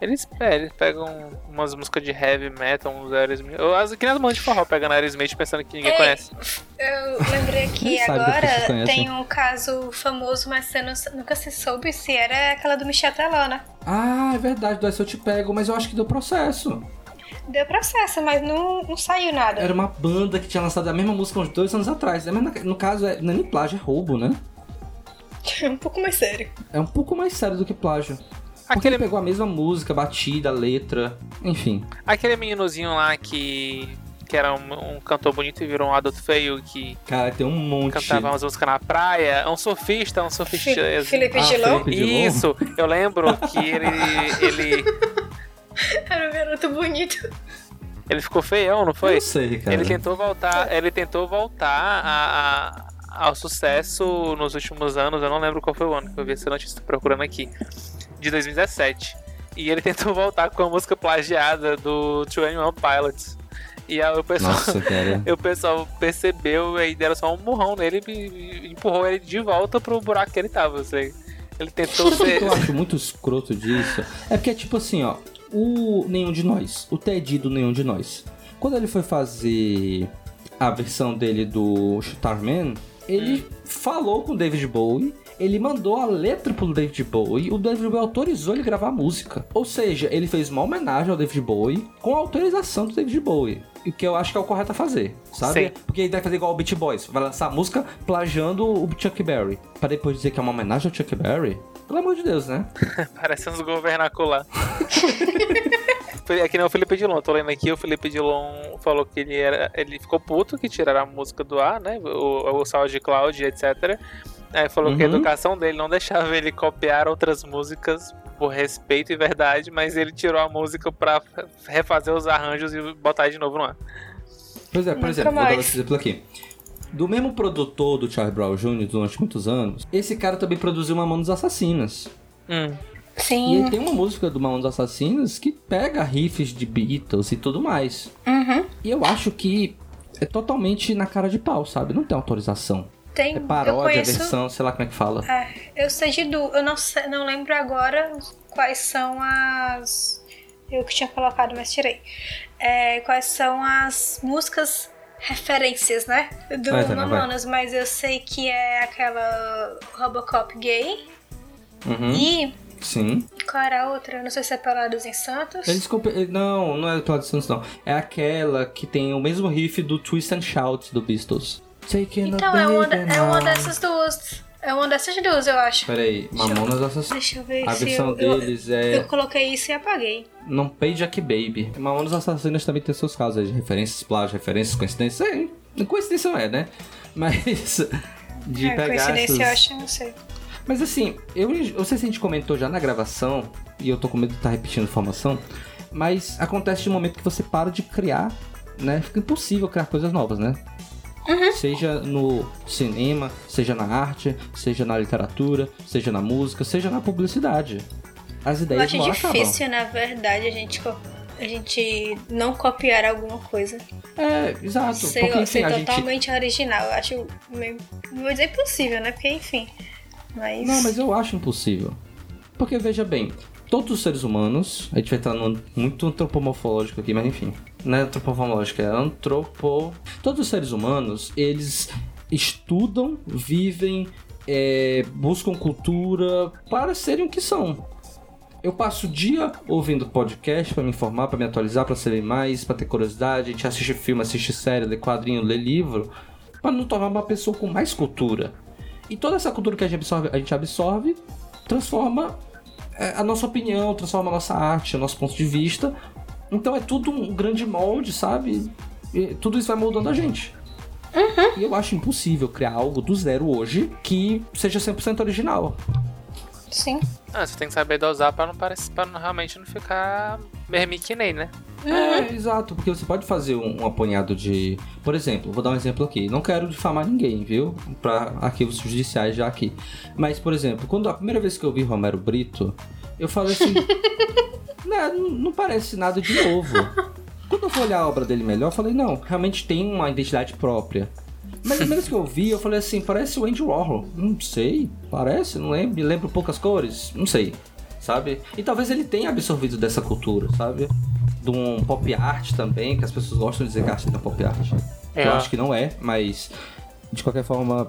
Eles, é, eles pegam umas músicas de heavy metal, uns Aerosmith. Eu, as, que nem as bandas de forró pegando Aerosmith pensando que ninguém Ei, conhece. Eu lembrei pessoas agora tem um caso famoso, mas você não- nunca se soube se era aquela do Michel Teló, né? Ah, é verdade, do Essa eu te pego, mas eu acho que deu processo. Deu processo, mas não, não saiu nada. Era uma banda que tinha lançado a mesma música uns dois anos atrás. É, mas No caso, é, não é nem plágio, é roubo, né? um pouco mais sério. É um pouco mais sério do que plágio. Porque Aquele, ele pegou a mesma música, batida, letra, enfim. aquele meninozinho lá que. que era um, um cantor bonito e virou um adulto feio que Cara, tem um monte. cantava umas músicas na praia. É um surfista, um surfista. Fi- Felipe Ah, Dilon? Isso, eu lembro que ele, ele, era um garoto bonito. ele ficou feião, não Eu foi? não sei, cara. Ele tentou voltar, ele tentou voltar a, a- ao sucesso nos últimos anos. Eu não lembro qual foi o ano que eu vi essa notícia tô procurando aqui, de 2017. E ele tentou voltar com a música plagiada do 21 Pilots. E aí o pessoal, Nossa, cara. e o pessoal percebeu e aí deram só um murrão nele e empurrou ele de volta pro buraco que ele tava. Assim. Ele tentou Sabe o que ser. eu acho muito escroto disso? É porque é tipo assim, ó. O Nenhum de Nós. O Ted do Nenhum de Nós. Quando ele foi fazer a versão dele do Starman, ele falou com o David Bowie. Ele mandou a letra pro David Bowie. O David Bowie autorizou ele gravar a música. Ou seja, ele fez uma homenagem ao David Bowie com a autorização do David Bowie. O que eu acho que é o correto a fazer, sabe? Sim. Porque ele vai fazer igual o Beat Boys. Vai lançar a música plagiando o Chuck Berry. Pra depois dizer que é uma homenagem ao Chuck Berry. Pelo amor de Deus, né? Parece uns governacular. Aqui não é o Felipe Dilon, tô lendo aqui, o Felipe Dilon falou que ele era. Ele ficou puto que tiraram a música do ar, né? O, o SoundCloud, etc. Aí falou que a Uhum. educação dele não deixava ele copiar outras músicas por respeito e verdade, mas ele tirou a música pra refazer os arranjos e botar de novo no ar. Pois é, por Nunca exemplo, vou dar mais. esse exemplo aqui. Do mesmo produtor do Charlie Brown Jr. durante muitos anos, esse cara também produziu Mamonas Assassinas. Hum. E Sim. aí tem uma música do Mamonas Assassinos que pega riffs de Beatles e tudo mais. Uhum. E eu acho que é totalmente na cara de pau, sabe? Não tem autorização. Tem, É eu paródia, conheço, versão, sei lá como é que fala. É, eu sei de du, eu não, sei- não lembro agora quais são as. Eu que tinha colocado, mas tirei. É, quais são as músicas referências, né? Do Vai, Tânia, vai. Mamonas, mas eu sei que é aquela Robocop gay. Uhum. E Sim. qual era a outra? Eu não sei se é Pelados em Santos. Comp- Não, não é do Claudio Santos, não. É aquela que tem o mesmo riff do Twist and Shout do Beatles. Taking Então, a é uma, é uma dessas duas. É uma dessas duas, eu acho. Peraí, Mamonas Assassinos. Deixa eu ver A se versão eu, eu, deles é. eu coloquei isso e apaguei. Não Page Jack Baby. Mamonas Assassinas também tem seus casos de referências, plágio, referências, coincidências. É, coincidência não é, né? Mas. De é, pegar coincidência, eu essas... acho, não sei. Mas assim, eu eu não sei se a gente comentou já na gravação, e eu tô com medo de estar repetindo informação, mas acontece de um momento que você para de criar, né? Fica impossível criar coisas novas, né? Seja no cinema, seja na arte, seja na literatura, seja na música, seja na publicidade. As Eu ideias acho não acabam. difícil, na verdade, a gente, a gente não copiar alguma coisa. É, exato. Ser, Porque enfim, ser a gente. totalmente original. Eu acho meio. Não vou dizer impossível, né? Porque, enfim. Mas. Não, mas eu acho impossível. Porque veja bem, todos os seres humanos, a gente vai estar num muito antropomorfológico aqui, mas enfim. Não é é antropo. Todos os seres humanos, eles estudam, vivem, é, buscam cultura para serem o que são. Eu passo o dia ouvindo podcast pra me informar, pra me atualizar, pra saber mais, pra ter curiosidade. A gente assiste filme, assiste série, lê quadrinho, lê livro, pra nos tornar uma pessoa com mais cultura. E toda essa cultura que a gente absorve, a gente absorve transforma é, a nossa opinião, transforma a nossa arte, o nosso ponto de vista. Então é tudo um grande molde, sabe? E tudo isso vai moldando a gente. E eu acho impossível criar algo do zero hoje que seja 100% original. Sim. Ah, você tem que saber dosar pra não, parecer, pra não realmente não ficar mermi que nem, né? É, exato, porque você pode fazer um, um apanhado de. Por exemplo, vou dar um exemplo aqui. Não quero difamar ninguém, viu? Pra arquivos judiciais já aqui. Mas, por exemplo, quando a primeira vez que eu vi Romero Brito, eu falei assim. "Né, não, não parece nada de novo. Quando eu fui olhar a obra dele melhor, eu falei, não, realmente tem uma identidade própria. Mas vez que eu vi, eu falei assim, parece o Andy Warhol. Não sei, parece, não lembro, me lembro poucas cores, não sei, sabe? E talvez ele tenha absorvido dessa cultura, sabe? De um pop art também, que as pessoas gostam de dizer que a arte é pop art. É. Eu acho que não é, mas de qualquer forma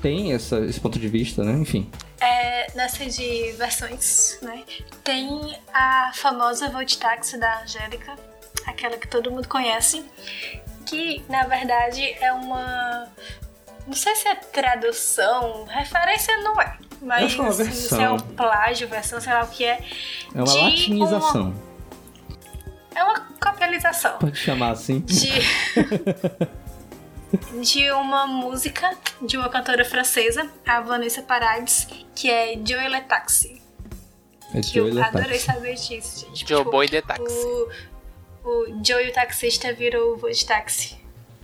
tem essa, esse ponto de vista, né? Enfim. É, nessa de versões, né? Tem a famosa Volt Taxi da Angélica, aquela que todo mundo conhece, que na verdade é uma. Não sei se é tradução, referência não é. Mas é uma assim, se é um plágio, versão, sei lá o que é. É uma latinização. É uma copialização. Pode chamar assim. de de uma música de uma cantora francesa, a Vanessa Paradis, que é Joe Le Taxi. É Que eu Joey adorei saber disso, gente. Joe Tipo, Boy de táxi. O, o Joe o taxista virou o de táxi.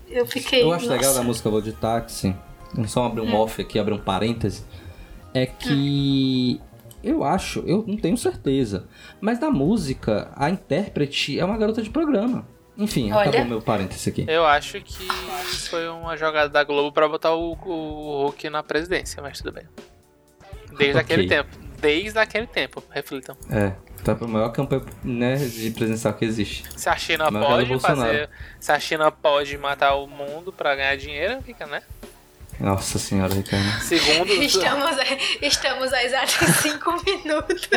Eu fiquei. Eu acho legal nossa. da música Vou de Táxi, vamos só abrir um Hum. off aqui, abrir um parêntese, é que eu acho, eu não tenho certeza, mas na música, a intérprete é uma garota de programa. Enfim, Olha. acabou meu parêntese aqui. Eu acho que foi uma jogada da Globo pra botar o, o Hulk na presidência, mas tudo bem. Desde Ok. aquele tempo. Desde aquele tempo, reflitam. É, tá a maior campanha né, de presencial que existe. Se a China pode Bolsonaro. fazer. Se a China pode matar o mundo pra ganhar dinheiro, fica, né? Nossa senhora, Ricardo. Segundo. Estamos, estamos a exatos cinco minutos.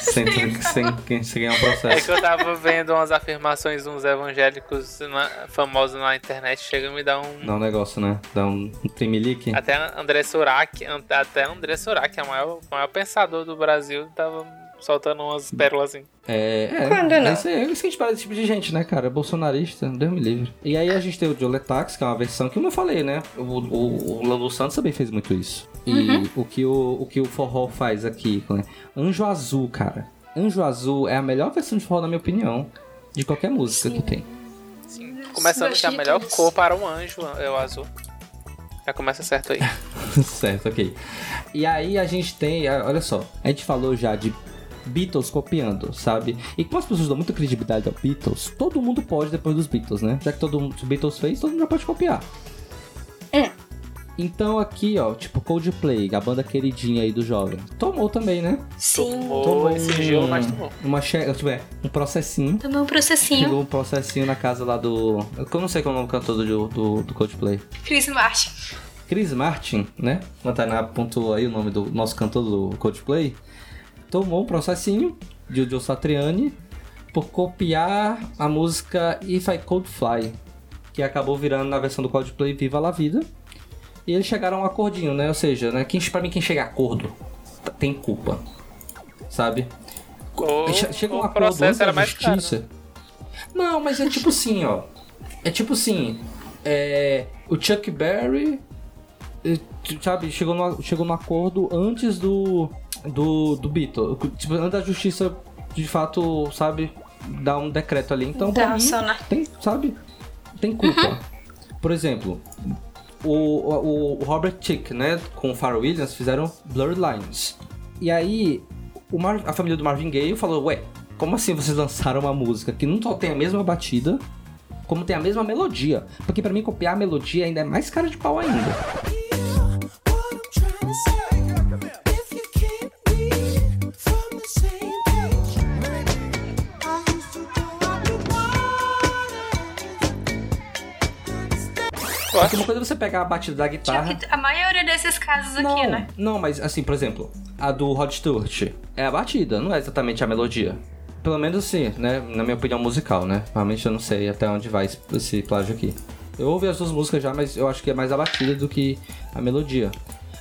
Sem, sem, sem ganhar um É processo. que eu tava vendo umas afirmações de uns evangélicos na- famosos na internet, chega a me dar um. Dá um negócio, né? Dá um, um tremelique. Até André Surak, até André Surak, é o maior, o maior pensador do Brasil, tava soltando umas pérolas assim. É, é. Quando não? É isso, aí, é isso que a gente desse tipo de gente, né, cara? Bolsonarista, Deus me livre. E aí a gente tem o Joe Letax, que é uma versão que, como eu falei, né? O, o, o Lando Santos também fez muito isso. E Uhum. o, que o, o que o forró faz aqui, né? Anjo Azul, cara. Anjo Azul é a melhor versão de forró, na minha opinião, de qualquer música que tem. Sim. Começando que a melhor cor para um anjo é o azul. Já começa certo aí. certo, ok. E aí a gente tem, olha só, a gente falou já de Beatles copiando, sabe? E como as pessoas dão muita credibilidade ao Beatles, todo mundo pode depois dos Beatles, né? Já que todo mundo, os Beatles fez, todo mundo já pode copiar. É. Então aqui, ó, tipo Coldplay, a banda queridinha aí do jovem, tomou também, né? Sim. Tomou esse gelo, mas tomou. Uma che... tipo, é, um processinho. Tomei um processinho. Chegou um processinho na casa lá do. Eu não sei qual é o nome do cantor do, do, do Coldplay. Chris Martin. Chris Martin, né? A Tainá pontuou aí o nome do nosso cantor do Coldplay. Tomou um processinho de Joe Satriani por copiar a música If I Could Fly, que acabou virando na versão do Coldplay Viva la Vida. E eles chegaram a um acordinho, né? Ou seja, né? Quem, pra mim, quem chega a acordo t- tem culpa. Sabe? O, Che- Chega um acordo antes da caro. justiça. Não, mas é tipo assim, ó. É tipo assim. É, o Chuck Berry, tu- sabe, chegou no, chegou no acordo antes do. Do, do Beatle. Tipo, antes da justiça, de fato, sabe, dar um decreto ali. Então, pra mim, tem, sabe, tem culpa. Por exemplo, o, o, o Robert Tick, né, com o Pharrell Williams, fizeram Blurred Lines. E aí, o Mar- a família do Marvin Gaye falou, ué, como assim vocês lançaram uma música que não só tem a mesma batida, como tem a mesma melodia? Porque pra mim copiar a melodia ainda é mais cara de pau ainda. Water. Porque uma coisa é você pegar a batida da guitarra... A maioria desses casos Não, aqui, né? não, mas assim, por exemplo, a do Rod Stewart é a batida, não é exatamente a melodia. Pelo menos assim, né? Na minha opinião musical, né? Realmente eu não sei até onde vai esse, esse plágio aqui. Eu ouvi as duas músicas já, mas eu acho que é mais a batida do que a melodia.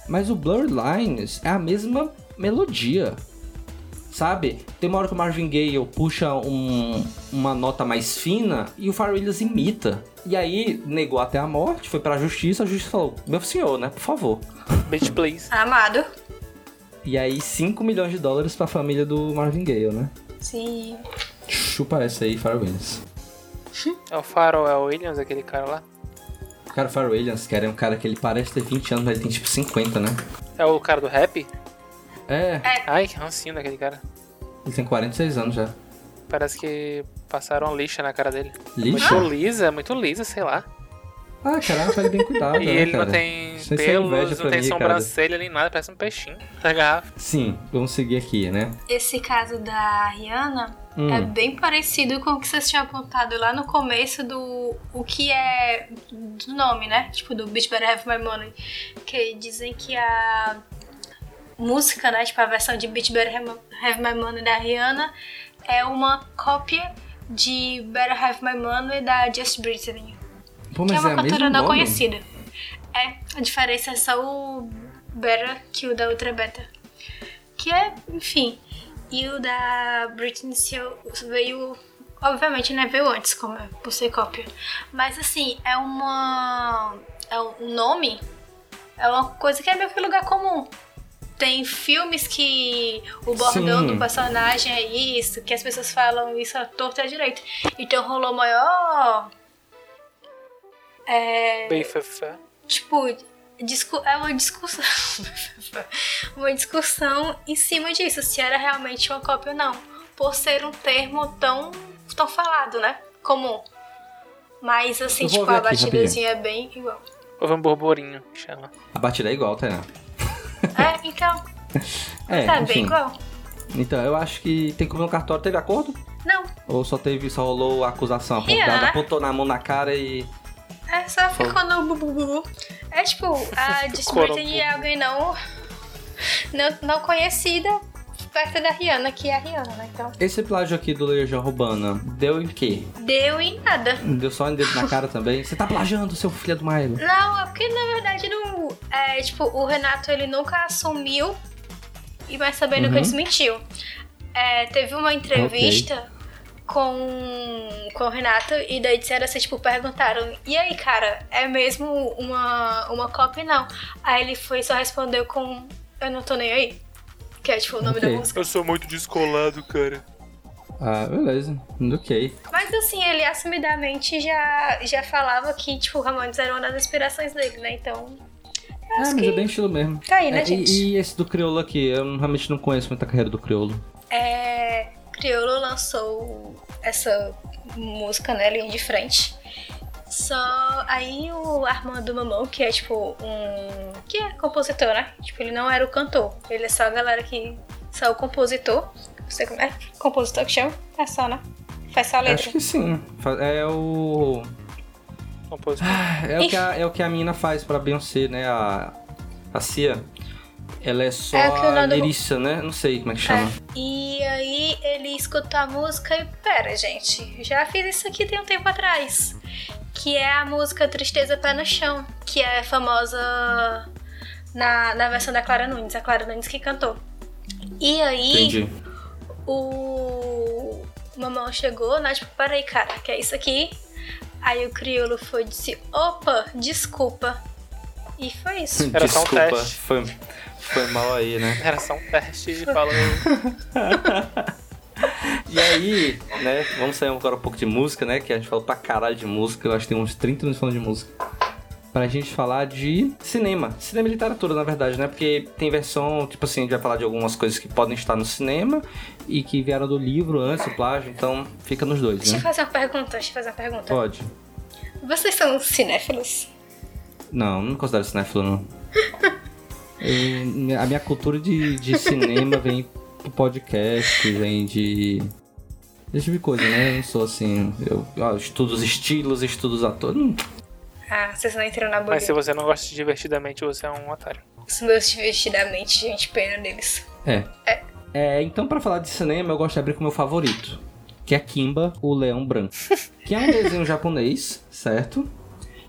Mas o Blurred Lines é a mesma melodia. Sabe? Tem uma hora que o Marvin Gaye puxa um- uma nota mais fina e o Pharrell Williams imita. E aí negou até a morte, foi pra justiça, a justiça falou: Meu senhor, né? Por favor. Bitch, please. Amado. E aí, 5 milhões de dólares pra família do Marvin Gaye, né? Sim. Chupa essa aí, Pharrell Williams. É o é o Williams, aquele cara lá. Cara, o Pharrell Williams, cara, é um cara que ele parece ter 20 anos, mas ele tem tipo 50, né? É o cara do rap? É, Ai, que rancinho daquele cara. ele tem 46 anos já. Parece que passaram lixa na cara dele. Lixa? Muito lisa, muito lisa, sei lá. Ah, caralho, pele bem cuidada, e né, ele cara? não tem é pelos, não tem mim, sobrancelha nem nada, parece um peixinho da garrafa. Sim, vamos seguir aqui, né? Esse caso da Rihanna Hum. é bem parecido com o que vocês tinham apontado lá no começo do o que é do nome, né? Tipo do Bitch Better Have My Money, que dizem que a música, né, tipo a versão de Bitch Better Have My- Money da Rihanna é uma cópia de Better Have My Money da Just Britney, Pô, que é uma é, cantora não nome? conhecida. É, a diferença é só o Better que o da outra Better. Que é, enfim. E o da Britney veio. Obviamente, né? Veio antes, como é, por ser cópia. Mas assim, é uma. É um nome. É uma coisa que é meio que lugar comum. Tem filmes que o bordão Sim. do personagem é isso, que as pessoas falam isso à torta e à direita. Então rolou maior. É, Bem fefé. tipo, discu é uma discussão. uma discussão em cima disso, se era realmente uma cópia ou não. Por ser um termo tão, tão falado, né? Comum. Mas assim, tipo, a aqui, batidazinha é bem igual. Houve um borborinho, que chama. A batida é igual, Tainá. É, então, É, tá enfim. bem igual. Então, eu acho que tem como no cartório. Teve acordo? Não, Ou só teve, só rolou a acusação Yeah. apontada, apontou na mão na cara e... é só ficou no bu, bu, bu, bu. É tipo, a Britney é alguém não, não, não conhecida perto da Rihanna, que é a Rihanna, né? Então, Esse plágio aqui do Legião Urbana deu em quê? deu em nada. Deu só um dedo na cara também? Você tá plagiando, seu filho do Maio. Não, é porque na verdade não. É, tipo, o Renato ele nunca assumiu e mas também nunca Uhum. desmentiu. É, teve uma entrevista com, com o Renato e daí disseram assim, tipo, perguntaram, e aí, cara, é mesmo uma, uma cópia não? Aí ele foi só respondeu com Eu não tô nem aí. Que é tipo o nome Ok. da música. Eu sou muito descolado, cara. Ah, beleza. Ok. Mas assim, ele assumidamente já, já falava que, tipo, o Ramones era uma das inspirações dele, né? Então. É, Acho mas que é bem estilo mesmo. tá aí, né, É, e- gente? E, esse do Criolo aqui, eu realmente não conheço muita carreira do Criolo. É, Criolo lançou essa música, né, linha de frente. Só aí o Armando Mamão, que é tipo um. que é compositor, né? Tipo, ele não era o cantor. Ele é só a galera que. só o compositor. Você como é? Compositor que chama? É só, né? Faz só a letra. Acho que sim. É o. Compositor. É o que a, é o que a mina faz pra Beyoncé, né? A, a Cia. Ela é só É a Nando- Lerícia, né? Não sei como é que chama. E aí ele escutou a música e pera, gente, já fiz isso aqui tem um tempo atrás. Que é a música Tristeza Pé no Chão, que é famosa na, na versão da Clara Nunes, a Clara Nunes que cantou. E aí Entendi. o mamão chegou, né? Tipo, peraí, cara, que é isso aqui? Aí o crioulo foi e disse, opa, desculpa. E foi isso. Era só um Desculpa, teste. foi, foi mal aí, né? Era só um teste e falou. E aí, né, vamos sair agora um pouco de música, né? Que a gente falou pra caralho de música, eu acho que tem uns 30 minutos falando de música. Pra gente falar de cinema. Cinema e literatura, na verdade, né? Porque tem versão, tipo assim, a gente vai falar de algumas coisas que podem estar no cinema e que vieram do livro antes, o plágio, então fica nos dois, Deixa eu né? fazer uma pergunta, deixa eu fazer uma pergunta. Pode. Vocês são cinéfilos? Não, não considero cinéfilo, não. Eu- a minha cultura de, de cinema vem do podcast, vem de. Desse tipo de coisa, né? Eu não sou assim. Eu, ó, estudo os estilos, estudo os atores. Hum, Ah, vocês não entram na bolha. Mas se você não gosta de divertidamente, você é um otário. Os meus divertidamente, gente, pena deles. É. É, então, pra falar de cinema, eu gosto de abrir com o meu favorito, que é Kimba, o Leão Branco. Que é um desenho japonês, certo?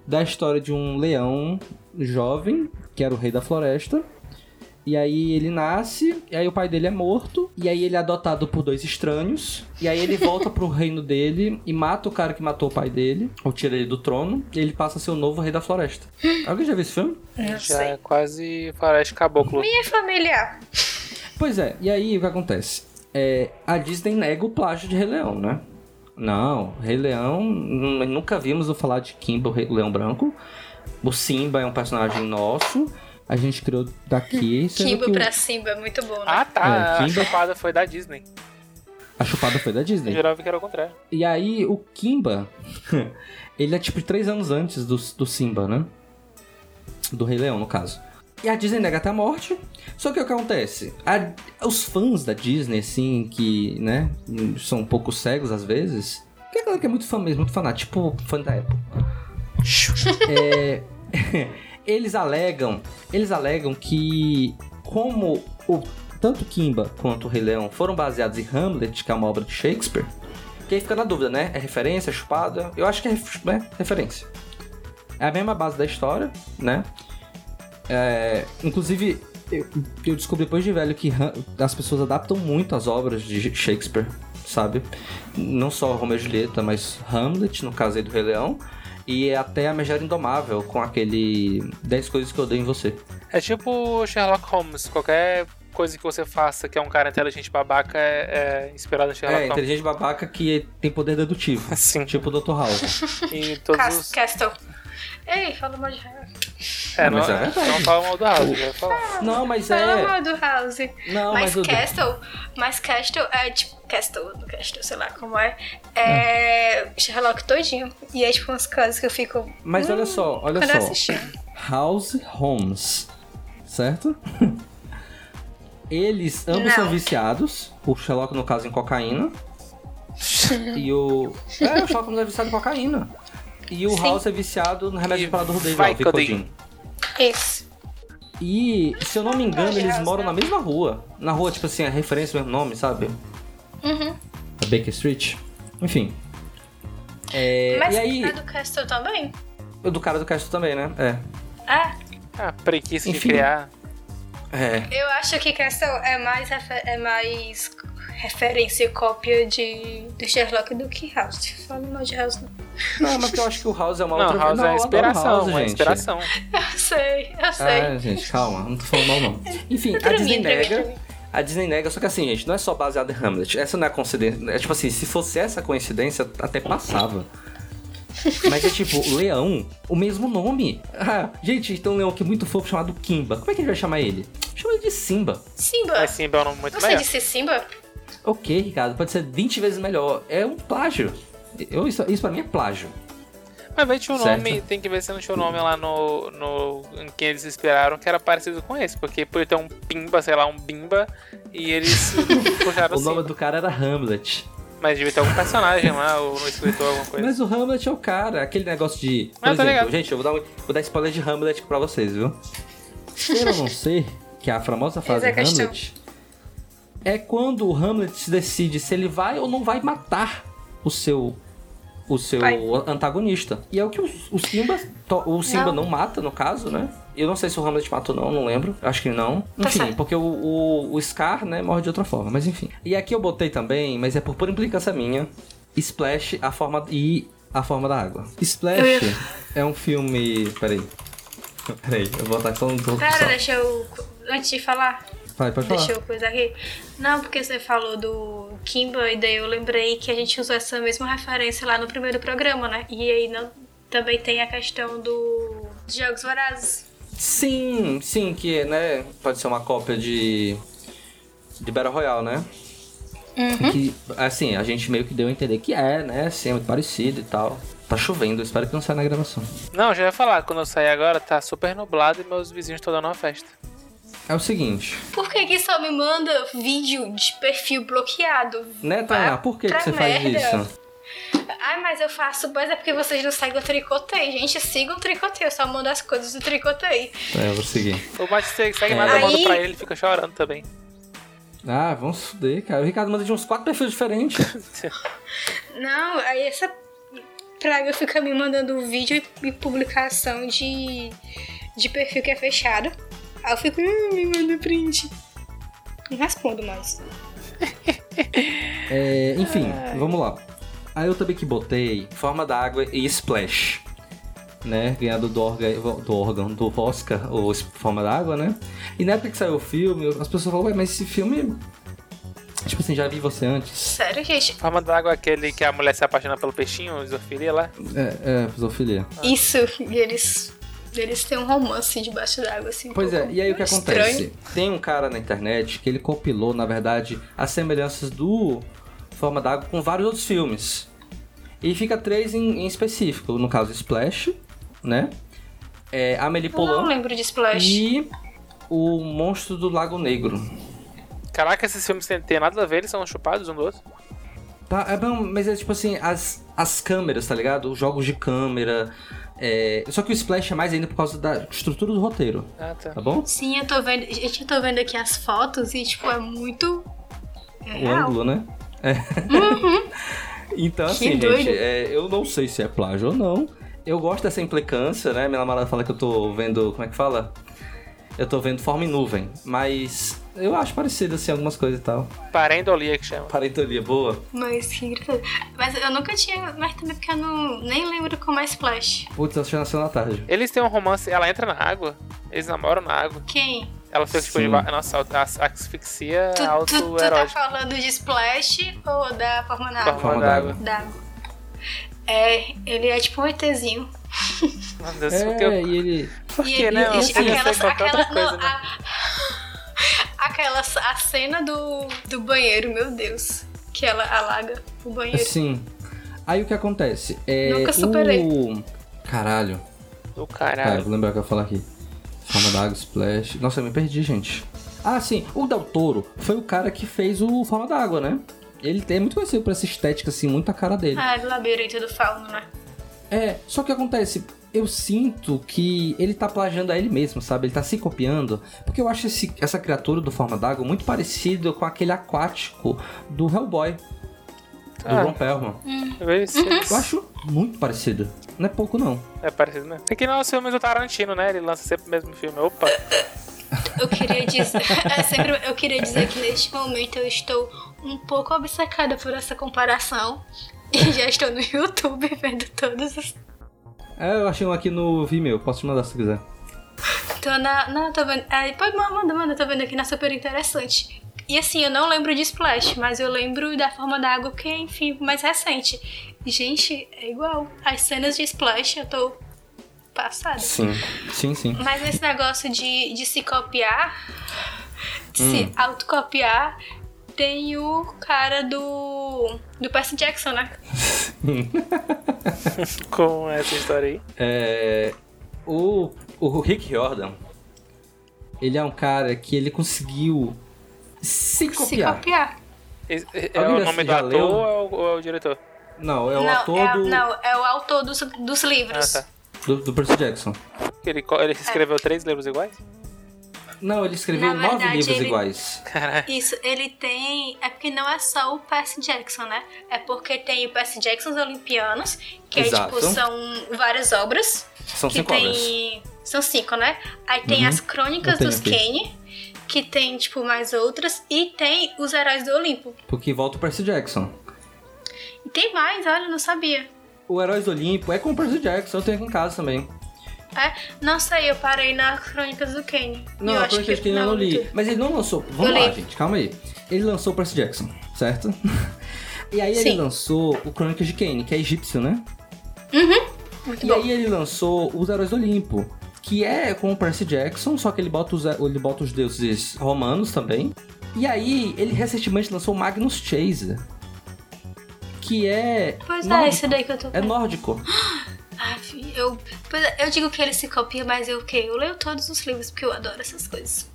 Da história de um leão jovem, que era o rei da floresta. E aí ele nasce, e aí o pai dele é morto, e aí ele é adotado por dois estranhos, e aí ele volta pro reino dele e mata o cara que matou o pai dele, ou tira ele do trono, e ele passa a ser o novo rei da floresta. Alguém já viu esse filme? Não Já sei. é quase floresta caboclo. Minha familiar. Pois é, e aí o que acontece? É, a Disney nega o plágio de Rei Leão, né? Não, Rei Leão, nunca vimos eu falar de Kimba, o Rei Leão Branco. O Simba é um personagem nosso, a gente criou daqui. sendo Kimbo que pra Simba é muito bom, né? Ah, tá. É, a Kimba- chupada foi da Disney. A chupada foi da Eu Disney. jurava que era o contrário. E aí o Kimba, ele é tipo três anos antes do, do Simba, né? Do Rei Leão, no caso. E a Disney nega até a morte. Só que o que acontece? A- os fãs da Disney, assim, que, né, são um pouco cegos às vezes. Que é galera que é muito fã mesmo, muito fanático, tipo fã da Apple. É, eles alegam, eles alegam que como o tanto Kimba quanto o Rei Leão foram baseados em Hamlet, que é uma obra de Shakespeare, que aí fica na dúvida, né? É referência, é chupada? Eu acho que é né? referência. É a mesma base da história, né? É, inclusive, eu, eu descobri depois de velho que as pessoas adaptam muito as obras de Shakespeare, sabe? Não só Romeo e Julieta, mas Hamlet, no caso aí do Rei Leão, e até a Megera Indomável, com aquele 10 coisas que eu odeio em você. É tipo Sherlock Holmes. Qualquer coisa que você faça que é um cara inteligente babaca é, é inspirado em Sherlock É, Holmes. inteligente babaca que tem poder dedutivo. Sim. Tipo o Dr. House. E todos Cas- os... Castle. Ei, fala mal de. É, não, Mas é verdade. não fala mal do House, falar. Não, mas Fala é. mal do House. Não, mas, mas o. Castle, mas Castle é tipo. Castle, Castle, sei lá como é. É. Sherlock todinho. E é tipo umas coisas que eu fico. Mas olha só, olha só. assisti. House Holmes. Certo? Eles ambos Não. são viciados. O Sherlock, no caso, em cocaína. e o. É, o Sherlock Holmes é viciado em cocaína. E o Sim. House é viciado no remédio E para dor dele, lá, o Vicodin. Isso. E, se eu não me engano, eles House, moram né? na mesma rua. Na rua, tipo assim, a referência, o mesmo nome, sabe? Uhum. A Baker Street. Enfim. É, Mas e aí, a do Castle também? o do cara do Castro também, né? É. Ah, Ah, preguiça de Enfim. criar. É. eu acho que Castle é mais, é mais referência e cópia de, do Sherlock do que House. Fala mal de House, não. Não, mas eu acho que o House é uma Não, outra... House eu é adoro inspiração, House, é gente. inspiração. Eu sei, eu sei. É, gente, calma, não tô falando mal não. Enfim, a Pra Disney mim, nega. mim. A Disney nega, só que assim, gente, não é só baseado em Hamlet. Essa não é a coincidência. É tipo assim, se fosse essa coincidência, até passava. Mas é tipo, leão, o mesmo nome. Ah, gente, tem um leão aqui muito fofo chamado Kimba. Como é que a gente vai chamar ele? Chama ele de Simba. Simba. Mas Simba é um nome muito Você melhor. disse Simba? Ok, Ricardo, pode ser 20 vezes melhor. É um plágio. Eu, isso, isso pra mim é plágio. Mas vai tinha um Certo. nome, tem que ver se não tinha um nome lá no, no. em que eles esperaram que era parecido com esse. Porque podia ter um Pimba, sei lá, um Bimba, e eles puxaram O assim. nome do cara era Hamlet. Mas devia ter algum personagem lá, ou no escritor, alguma coisa. Mas o Hamlet é o cara, aquele negócio de. Por Ah, tô exemplo, ligado. gente, eu vou dar, um- vou dar spoiler de Hamlet pra vocês, viu? Ser ou não ser, que é a famosa frase é a questão. É quando o Hamlet decide se ele vai ou não vai matar o seu. O seu Vai. antagonista. E é o que o, o Simba. O Simba não. Não. mata, no caso, né? Eu não sei se o Hamlet matou ou não, não lembro. Acho que não. Tá Enfim, certo. porque o, o, o Scar, né, morre de outra forma. Mas enfim. E aqui eu botei também, mas é por pura implicância minha. Splash a forma e a forma da água. Splash é um filme. Peraí. Peraí, eu vou botar só um pouco. Só. deixa eu. Antes de falar, Vai, pode falar. deixa eu coisar aqui. Não, porque você falou do Kimba, e daí eu lembrei que a gente usou essa mesma referência lá no primeiro programa, né? E aí não, também tem a questão do dos Jogos Vorazes. Sim, sim, que né, pode ser uma cópia de. de Battle Royale, né? Uhum. Que, assim, a gente meio que deu a entender que é, né? Assim, é muito parecido e tal. Tá chovendo, espero que não saia na gravação. Não, já ia falar, quando eu sair agora tá super nublado e meus vizinhos estão dando uma festa. É o seguinte, Por que que só me manda vídeo de perfil bloqueado? né, Tainá? Por que, que você faz merda. isso? Ai, mas eu faço, mas é porque vocês não seguem o tricotei. Gente, sigam o tricotei, eu só mando as coisas do tricotei. É, eu vou seguir. O Mate segue, segue É. nada, eu mando Aí- pra ele, ele fica chorando também. Ah, vamos fuder, cara. O Ricardo manda de uns quatro perfis diferentes. Não, aí essa praga fica me mandando vídeo e, e publicação de, de perfil que é fechado. Aí eu fico, hum, me manda print. Não respondo mais. É, enfim, vamos lá. Aí eu também que botei Forma d'Água e Splash. Né? Ganhado do, orga, do órgão, do Oscar, ou Forma d'Água, né? E na época que saiu o filme, as pessoas falaram, ué, mas esse filme. Tipo assim, já vi você antes. Sério, gente? Forma d'água é aquele que a mulher se apaixona pelo peixinho, isofilia lá. É, é, zoofilia. Isso, e eles. Eles têm um romance debaixo d'água, assim. um Pois é, e aí o que estranho. acontece? Tem um cara na internet que ele compilou, na verdade, as semelhanças do Forma d'Água com vários outros filmes. E fica três em, em específico, no caso Splash, né? É, Amélie Eu não lembro de Splash. e o Monstro do Lago Negro. Caraca, esses filmes têm, têm nada a ver, eles são chupados um do outro. Tá, é bom, mas é tipo assim, as, as câmeras, tá ligado? Os jogos de câmera. É, Só que o Splash é mais ainda por causa da estrutura do roteiro, Ah, tá. tá bom? Sim, eu tô vendo. Gente, eu tô vendo aqui as fotos e, tipo, é muito. É o real. ângulo, né? É. então, assim, gente, doido. é, eu não sei se é plágio ou não. Eu gosto dessa implicância, né? Minha namorada fala que eu tô vendo. Como é que fala? Eu tô vendo forma em nuvem. Mas eu acho parecido, assim, algumas coisas e tal. Parendolia que chama. Parentolia boa. Mas que engraçado. Mas eu nunca tinha. Mas também porque eu não, nem lembro como é Splash. Putz, acho que nasceu na tarde. Eles têm um romance, ela entra na água, eles namoram na água. Quem? Ela fica tipo de Nossa, a asfixia Tu, tu, tu tá falando de Splash ou da forma na água? Forma d'água. D'água. É, ele é tipo um ETzinho. Meu Deus, É, porque eu... e ele. Por E que, né? E- qualquer aquela, outra coisa, não, né? a, aquela a cena do, do banheiro, meu Deus. Que ela alaga o banheiro. Assim. Aí o que acontece? É. Nunca superei. O... Caralho. Do Cara, caralho. vou lembrar o que eu ia falar aqui. Forma d'água, Splash. Nossa, eu me perdi, gente. Ah, sim. O Del Toro foi o cara que fez o Forma d'Água, né? Ele é muito conhecido por essa estética, assim, muito a cara dele. Ah, do labirinto do fauno, né? É, só que acontece, eu sinto que ele tá plagiando a ele mesmo, sabe? Ele tá se copiando. Porque eu acho esse- essa criatura do Forma d'Água muito parecido com aquele aquático do Hellboy, do Ah. Ron Perlman. Vê se- Eu acho muito parecido. Não é pouco, não. É parecido, né? Tem que não os filmes do Tarantino, né? Ele lança sempre o mesmo filme. Opa! Eu queria dizer. é sempre, eu queria dizer que neste momento eu estou um pouco obcecada por essa comparação. E já estou no YouTube vendo todos os. É, eu achei um aqui no Vimeo, posso te mandar se quiser. Tô na. Não, tô vendo. É, pode, manda, manda, tô vendo aqui na super interessante. E assim, eu não lembro de Splash, mas eu lembro da forma da água, que é, enfim, mais recente. Gente, é igual. As cenas de Splash, eu tô passada. Sim, sim, sim. Mas esse negócio de, de se copiar, de Hum. se autocopiar, tem o cara do. do Percy Jackson, né? Com essa história aí. É, o, o Rick Jordan, ele é um cara que ele conseguiu se Se copiar. copiar. Esse- É Alguém o nome do ator leu? ou é o, ou é o diretor? Não, é o não, ator é, do, não, é o autor dos, dos livros. Ah, tá. do, do Percy Jackson. Ele, ele escreveu três livros iguais? Não, ele escreveu Na nove verdade, livros ele- iguais. Caralho. Isso, ele tem. É porque não é só o Percy Jackson, né? É porque tem o Percy Jackson Olimpianos, que é, Exato. tipo, são várias obras. São que cinco tem. obras. São cinco, né? Aí tem Uhum. as Crônicas dos aqui. Kane, que tem, tipo, mais outras. E tem os Heróis do Olimpo. Porque volta o Percy Jackson. E tem mais, olha, eu não sabia. O Heróis do Olimpo é com o Percy Jackson, eu tenho aqui em casa também. É? Não sei, eu parei nas Crônicas do Kane. Não, eu a Crônicas que eu não li. Mas ele não lançou. Vamos Eu lá, li. gente, calma aí. Ele lançou o Percy Jackson, certo? E aí ele Sim. lançou o Crônicas de Kane, que é egípcio, né? Muito E bom. aí ele lançou os Heróis do Olimpo, que é com o Percy Jackson, só que ele bota os, ele bota os deuses romanos também. E aí ele recentemente lançou o Magnus Chaser, que é Pois é, nórdico. esse daí que eu tô É nórdico. Ai, fi, eu, pois é, eu digo que ele se copia, mas eu o quê? Eu leio todos os livros porque eu adoro essas coisas.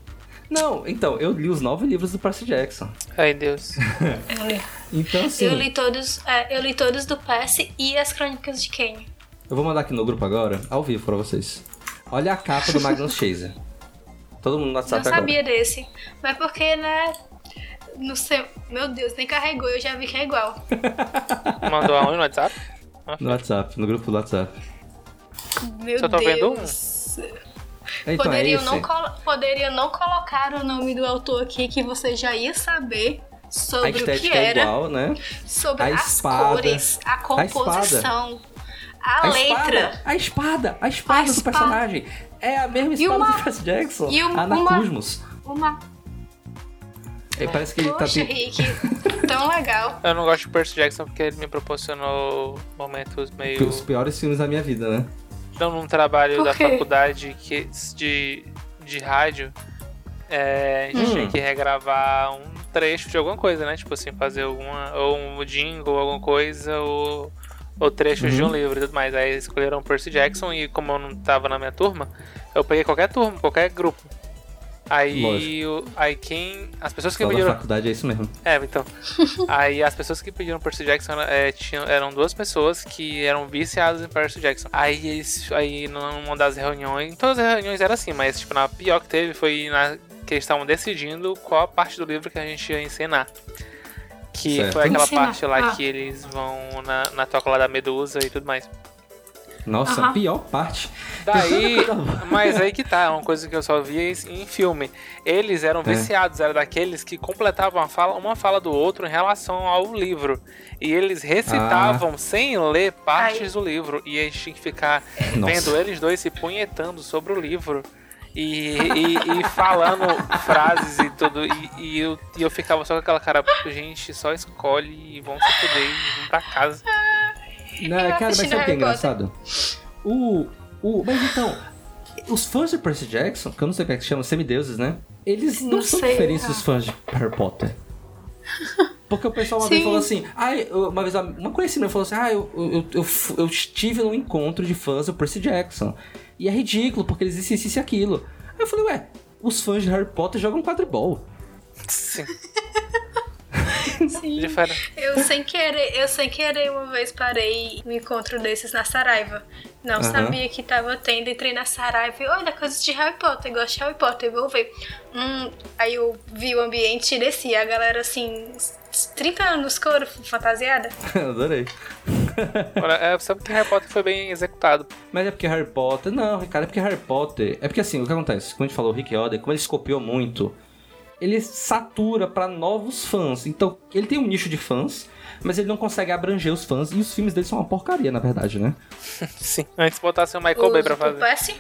Não, então, eu li os nove livros do Percy Jackson. Ai, Deus. Eu li. Então, assim, Eu li todos, é, eu li todos do Percy e as Crônicas de Kane. eu vou mandar aqui no grupo agora, ao vivo pra vocês. Olha a capa do Magnus Chaser. Todo mundo no Não WhatsApp sabia desse. Mas porque, né? Não sei. Meu Deus, nem carregou, eu já vi que é igual. Mandou aonde no WhatsApp? No WhatsApp, no grupo do WhatsApp. Meu Só tô vendo um. Deus. Então, é Poderiam, esse. não poderiam não colocar o nome do autor aqui que você já ia saber A sobre o que é era, igual, né? sobre A as espada. cores, a composição, a, letra. Espada, a espada, a espada A do espada. personagem. É a mesma E espada uma- do Percy Jackson. e uma- Anacusmos. Uma. É, parece que ele tá... Poxa, te- Rick, tão legal. Eu não gosto de Percy Jackson porque ele me proporcionou momentos meio. Os piores filmes da minha vida, né? Então, num trabalho da faculdade que, de, de rádio, é, a gente Hum. tinha que regravar um trecho de alguma coisa, né? Tipo assim, fazer alguma. Ou um jingle, alguma coisa, ou, ou trechos de um Uhum. livro e tudo mais. Aí escolheram Percy Jackson e, como eu não tava na minha turma, eu peguei qualquer turma, qualquer grupo. Aí, o- aí quem. As pessoas que Só pediram. faculdade é isso mesmo. É, então. Aí as pessoas que pediram Percy Jackson é, tinham, eram duas pessoas que eram viciadas em Percy Jackson. Aí eles, aí numa das reuniões, todas as reuniões eram assim, mas tipo, na pior que teve foi na que eles estavam decidindo qual a parte do livro que a gente ia ensinar. Que Certo. foi aquela Ensinar. parte lá Ah. que eles vão na, na toca lá da Medusa e tudo mais. Nossa, pior parte. Daí, mas aí que tá, é uma coisa que eu só via em filme. Eles eram É. viciados, eram daqueles que completavam uma fala, uma fala do outro em relação ao livro. E eles recitavam sem ler partes do livro. E a gente tinha que ficar Nossa. vendo eles dois se punhetando sobre o livro. E, e, e falando frases e tudo. E, e eu, e eu ficava só com aquela cara, gente, só escolhe e vão se fuder e vão pra casa. Não, Eu cara, mas sabe o que é engraçado? O, o. Mas então, os fãs de Percy Jackson, que eu não sei como é que se chama, semideuses, né? Eles não, Não são sei, diferentes ah. dos fãs de Harry Potter. Porque o pessoal uma vez Sim. falou assim, ai, eu- uma vez uma conhecida falou assim, ah, eu, eu, eu, eu estive num encontro de fãs do Percy Jackson. E é ridículo, porque eles dizem isso isso e aquilo. Aí eu falei, ué, os fãs de Harry Potter jogam quadribol. Sim, Sim. Eu sem querer, eu sem querer uma vez parei um encontro desses na Saraiva. Não Aham. sabia que tava tendo, entrei na Saraiva e olha, coisas de Harry Potter, gosto de Harry Potter, vou ver. Hum, aí eu vi o ambiente e desci, a galera assim, 30 anos coro, fantasiada. Adorei. Olha, é, sabe que Harry Potter foi bem executado. Mas é porque Harry Potter. Não, cara, é porque Harry Potter. É porque assim, o que acontece? Como a gente falou, o Rick Yoder, como ele se copiou muito, ele satura pra novos fãs. Então, ele tem um nicho de fãs, mas ele não consegue abranger os fãs. E os filmes dele são uma porcaria, na verdade, né? Sim. Antes botasse o Michael Bay pra fazer. Percy?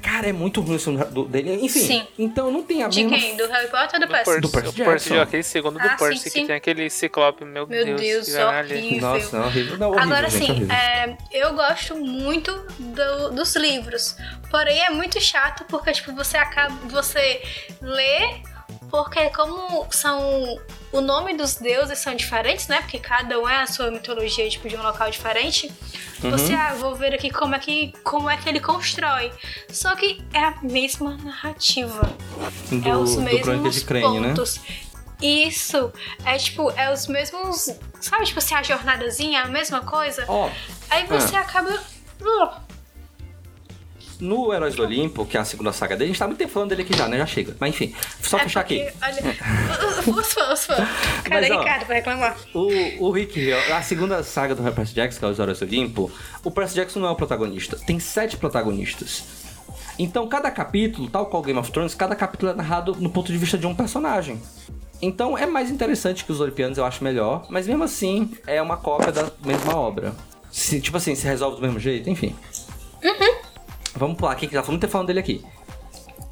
Cara, é muito ruim o do- dele. Enfim, Sim. então não tem a De mesma... quem? Do Harry Potter ou do Do Percy? Do Percy o Percy aquele segundo do Ah, sim, Percy, sim. que tem aquele ciclope, meu, Meu Deus. Deus, que horrível. Nossa, não, horrível. Não, horrível, Agora gente, sim, horrível. é, eu gosto muito do- dos livros. Porém, é muito chato porque, tipo, você acaba. Você lê, porque como são. O nome dos deuses são diferentes, né? Porque cada um é a sua mitologia, tipo, de um local diferente. Uhum. Você, ah, vou ver aqui como é que, como é que ele constrói. Só que é a mesma narrativa. Do, é os mesmos de Crane, né? pontos. Isso, é tipo, é os mesmos. Sabe, tipo assim, a jornadazinha, a mesma coisa? Ó, Aí você Ah. acaba. No Heróis do Olimpo, que é a segunda saga dele, a gente tá muito tempo falando dele aqui já, né? Já chega. Mas enfim, só é fechar aqui. Olha, os fãs, os fãs. Ó, Ricardo pra reclamar? O, o Rick a segunda saga do Percy Jackson, que é os Heróis do Olimpo, o Percy Jackson não é o protagonista. Tem sete protagonistas. Então, cada capítulo, tal qual Game of Thrones, cada capítulo é narrado no ponto de vista de um personagem. Então, é mais interessante que os Olimpianos, eu acho melhor. Mas, mesmo assim, é uma cópia da mesma obra. Se, tipo assim, se resolve do mesmo jeito, enfim. Vamos pular aqui, que já muito falando dele aqui.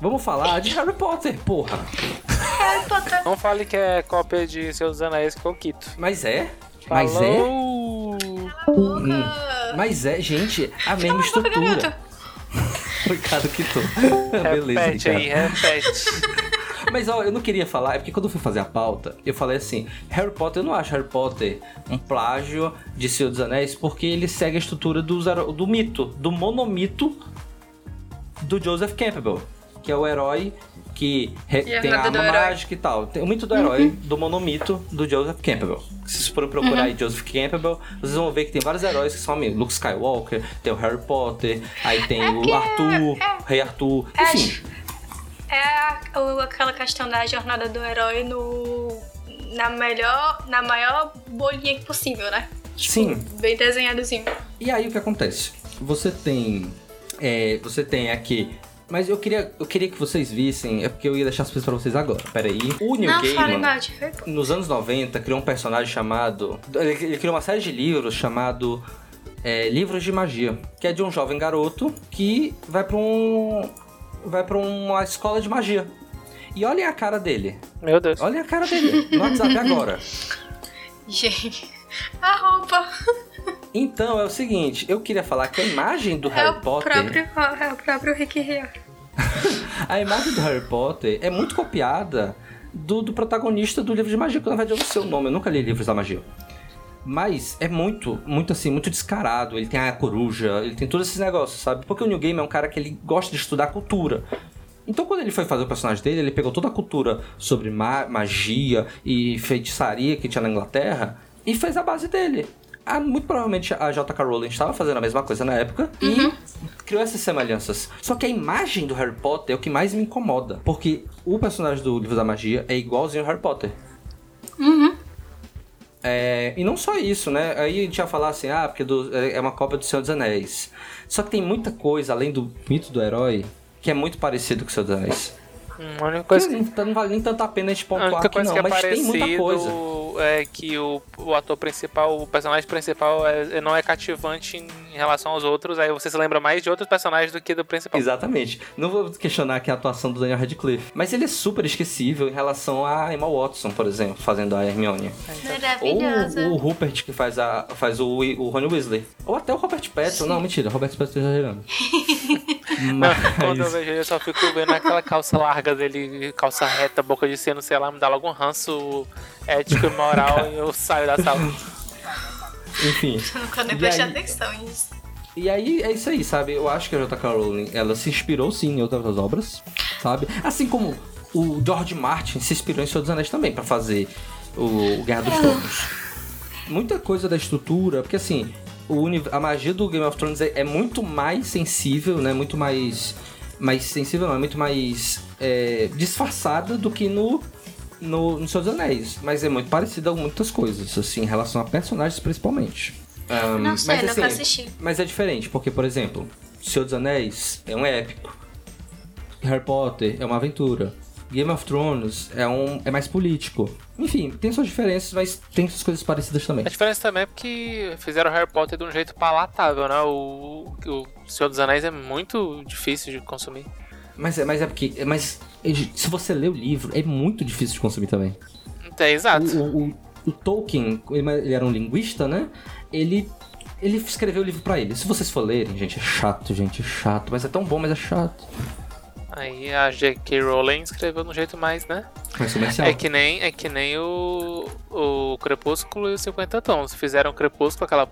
Vamos falar de Harry Potter, porra. Harry Potter. Não fale que é cópia de Seus Anéis que eu quito. Mas é? Mas é? Hum, Mas é, gente, a mesma estrutura. garoto. Ricardo quitou. Beleza, Repete aí, repete. Mas ó, eu não queria falar, é porque quando eu fui fazer a pauta, eu falei assim: Harry Potter, eu não acho Harry Potter um plágio de Senhor dos Anéis, porque ele segue a estrutura do, do mito, do monomito do Joseph Campbell, que é o herói que E tem a arma. Uhum. mágica e tal. Tem o mito do herói, do monomito do Joseph Campbell. Se vocês forem procurar Uhum. aí Joseph Campbell, vocês vão ver que tem vários heróis que são amigos. Luke Skywalker, tem o Harry Potter, aí tem o porque Arthur, é- o Rei Arthur, é- enfim. É aquela questão da jornada do herói no. Na melhor. Na maior bolinha possível, né? Tipo, Sim. Bem desenhadozinho. E aí o que acontece? Você tem. É, você tem aqui. Mas eu queria, eu queria que vocês vissem, é porque eu ia deixar as coisas pra vocês agora. Pera aí. O Neil Não, Gaiman, Potter. nos anos 90, criou um personagem chamado. Ele, ele criou uma série de livros chamado é, Livros de Magia, que é de um jovem garoto que vai pra um. vai pra uma escola de magia. E olhem a cara dele. Meu Deus. Olhem a cara dele no WhatsApp agora. Gente. A roupa. Então é o seguinte, eu queria falar que a imagem do É Harry Potter. próprio, é o próprio Rick Hill. A imagem do Harry Potter é muito copiada do, do protagonista do livro de magia, que na verdade eu não sei o nome, eu nunca li livros da magia. Mas é muito, muito assim, muito descarado. Ele tem a coruja, ele tem todos esses negócios, sabe? Porque o New Game é um cara que ele gosta de estudar cultura. Então, quando ele foi fazer o personagem dele, ele pegou toda a cultura sobre ma- magia e feitiçaria que tinha na Inglaterra e fez a base dele. Ah, muito provavelmente a J.K. Rowling estava fazendo a mesma coisa na época e criou essas semelhanças. Só que a imagem do Harry Potter é o que mais me incomoda. Porque o personagem do livro da magia é igualzinho ao Harry Potter. É, e não só isso, né? Aí a gente ia falar assim, ah, porque do- é é uma cópia do Senhor dos Anéis. Só que tem muita coisa, além do mito do herói, que é muito parecido com o Senhor dos Anéis. Hum, A única coisa Que que, não, não vale nem tanto a pena a gente a pontuar aqui não, que é mas tem muita coisa. É que o, o ator principal, o personagem principal é- não é cativante em relação aos outros, aí você se lembra mais de outros personagens do que do principal. Exatamente. Não vou questionar aqui a atuação do Daniel Radcliffe, mas ele é super esquecível em relação a Emma Watson, por exemplo, fazendo a Hermione. Ou Maravilhosa. o Rupert que faz, a, faz o, o Rony Weasley. Ou até o Robert Pattinson. Não, mentira, o Robert Pattinson tá exagerando. Quando eu mas... vejo ele, eu só fico vendo aquela calça larga dele, calça reta, boca de seno, sei lá, me dá logo um ranço ético e moral e eu saio da sala. Enfim. Eu nunca nem prestei aí- atenção nisso. E aí, é isso aí, sabe? Eu acho que a J.K. Rowling, ela se inspirou sim em outras obras, sabe? Assim como o George Martin se inspirou em Senhor dos Anéis também pra fazer o Guerra dos Tronos. Muita coisa da estrutura, porque assim, o a magia do Game of Thrones é, é muito mais sensível, né? Muito mais. Mais sensível, não, é muito mais é, disfarçada do que no, no, no Senhor dos Anéis. Mas é muito parecida a muitas coisas, assim, em relação a personagens principalmente. Ahn, Não sei, mas, nunca assim, assisti. mas é diferente, porque, por exemplo, Senhor dos Anéis é um épico. Harry Potter é uma aventura. Game of Thrones é, um, é mais político. Enfim, tem suas diferenças, mas tem suas coisas parecidas também. A diferença também é porque fizeram Harry Potter de um jeito palatável, né? O, o Senhor dos Anéis é muito difícil de consumir. Mas é, mas é porque. Mas se você lê o livro, é muito difícil de consumir também. É, exato. O, o- o Tolkien, ele era um linguista, né? Ele. Ele escreveu o livro pra ele. Se vocês for lerem, gente, é chato, gente, é chato. Mas é tão bom, mas é chato. Aí a J.K. Rowling escreveu de um jeito mais, né? Comercial. É que nem, é que nem o, o Crepúsculo e os 50 Tons. Fizeram o Crepúsculo, aquela,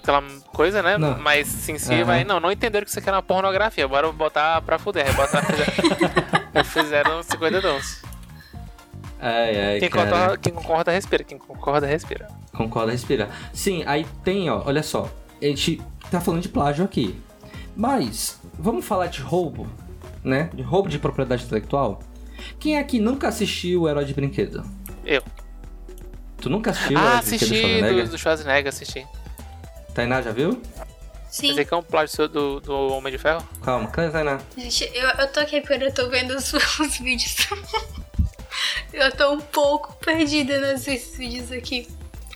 aquela coisa, né? Não. Mas em si, Aham. vai, não, não entenderam que isso aqui era uma pornografia. Bora botar pra fuder. Botar, fizeram, fizeram os 50 Tons. Ai, ai, Quem, cara. concorda, quem concorda, respira. Quem concorda, respira. Concorda, respira. Sim, aí tem, ó, olha só. A gente tá falando de plágio aqui. Mas, vamos falar de roubo, né? De roubo de propriedade intelectual. Quem aqui nunca assistiu o Herói de Brinquedo? Eu. Tu nunca assistiu o ah, Herói de Brinquedo assisti Schwarzenegger? do, do Schwarzenegger, assisti. Tainá já viu? Sim. Pensei que é um plágio do, do Homem de Ferro. Calma, cadê a Tainá? Gente, eu, eu tô aqui porque eu tô vendo os, os vídeos. eu tô um pouco perdida nesses vídeos aqui,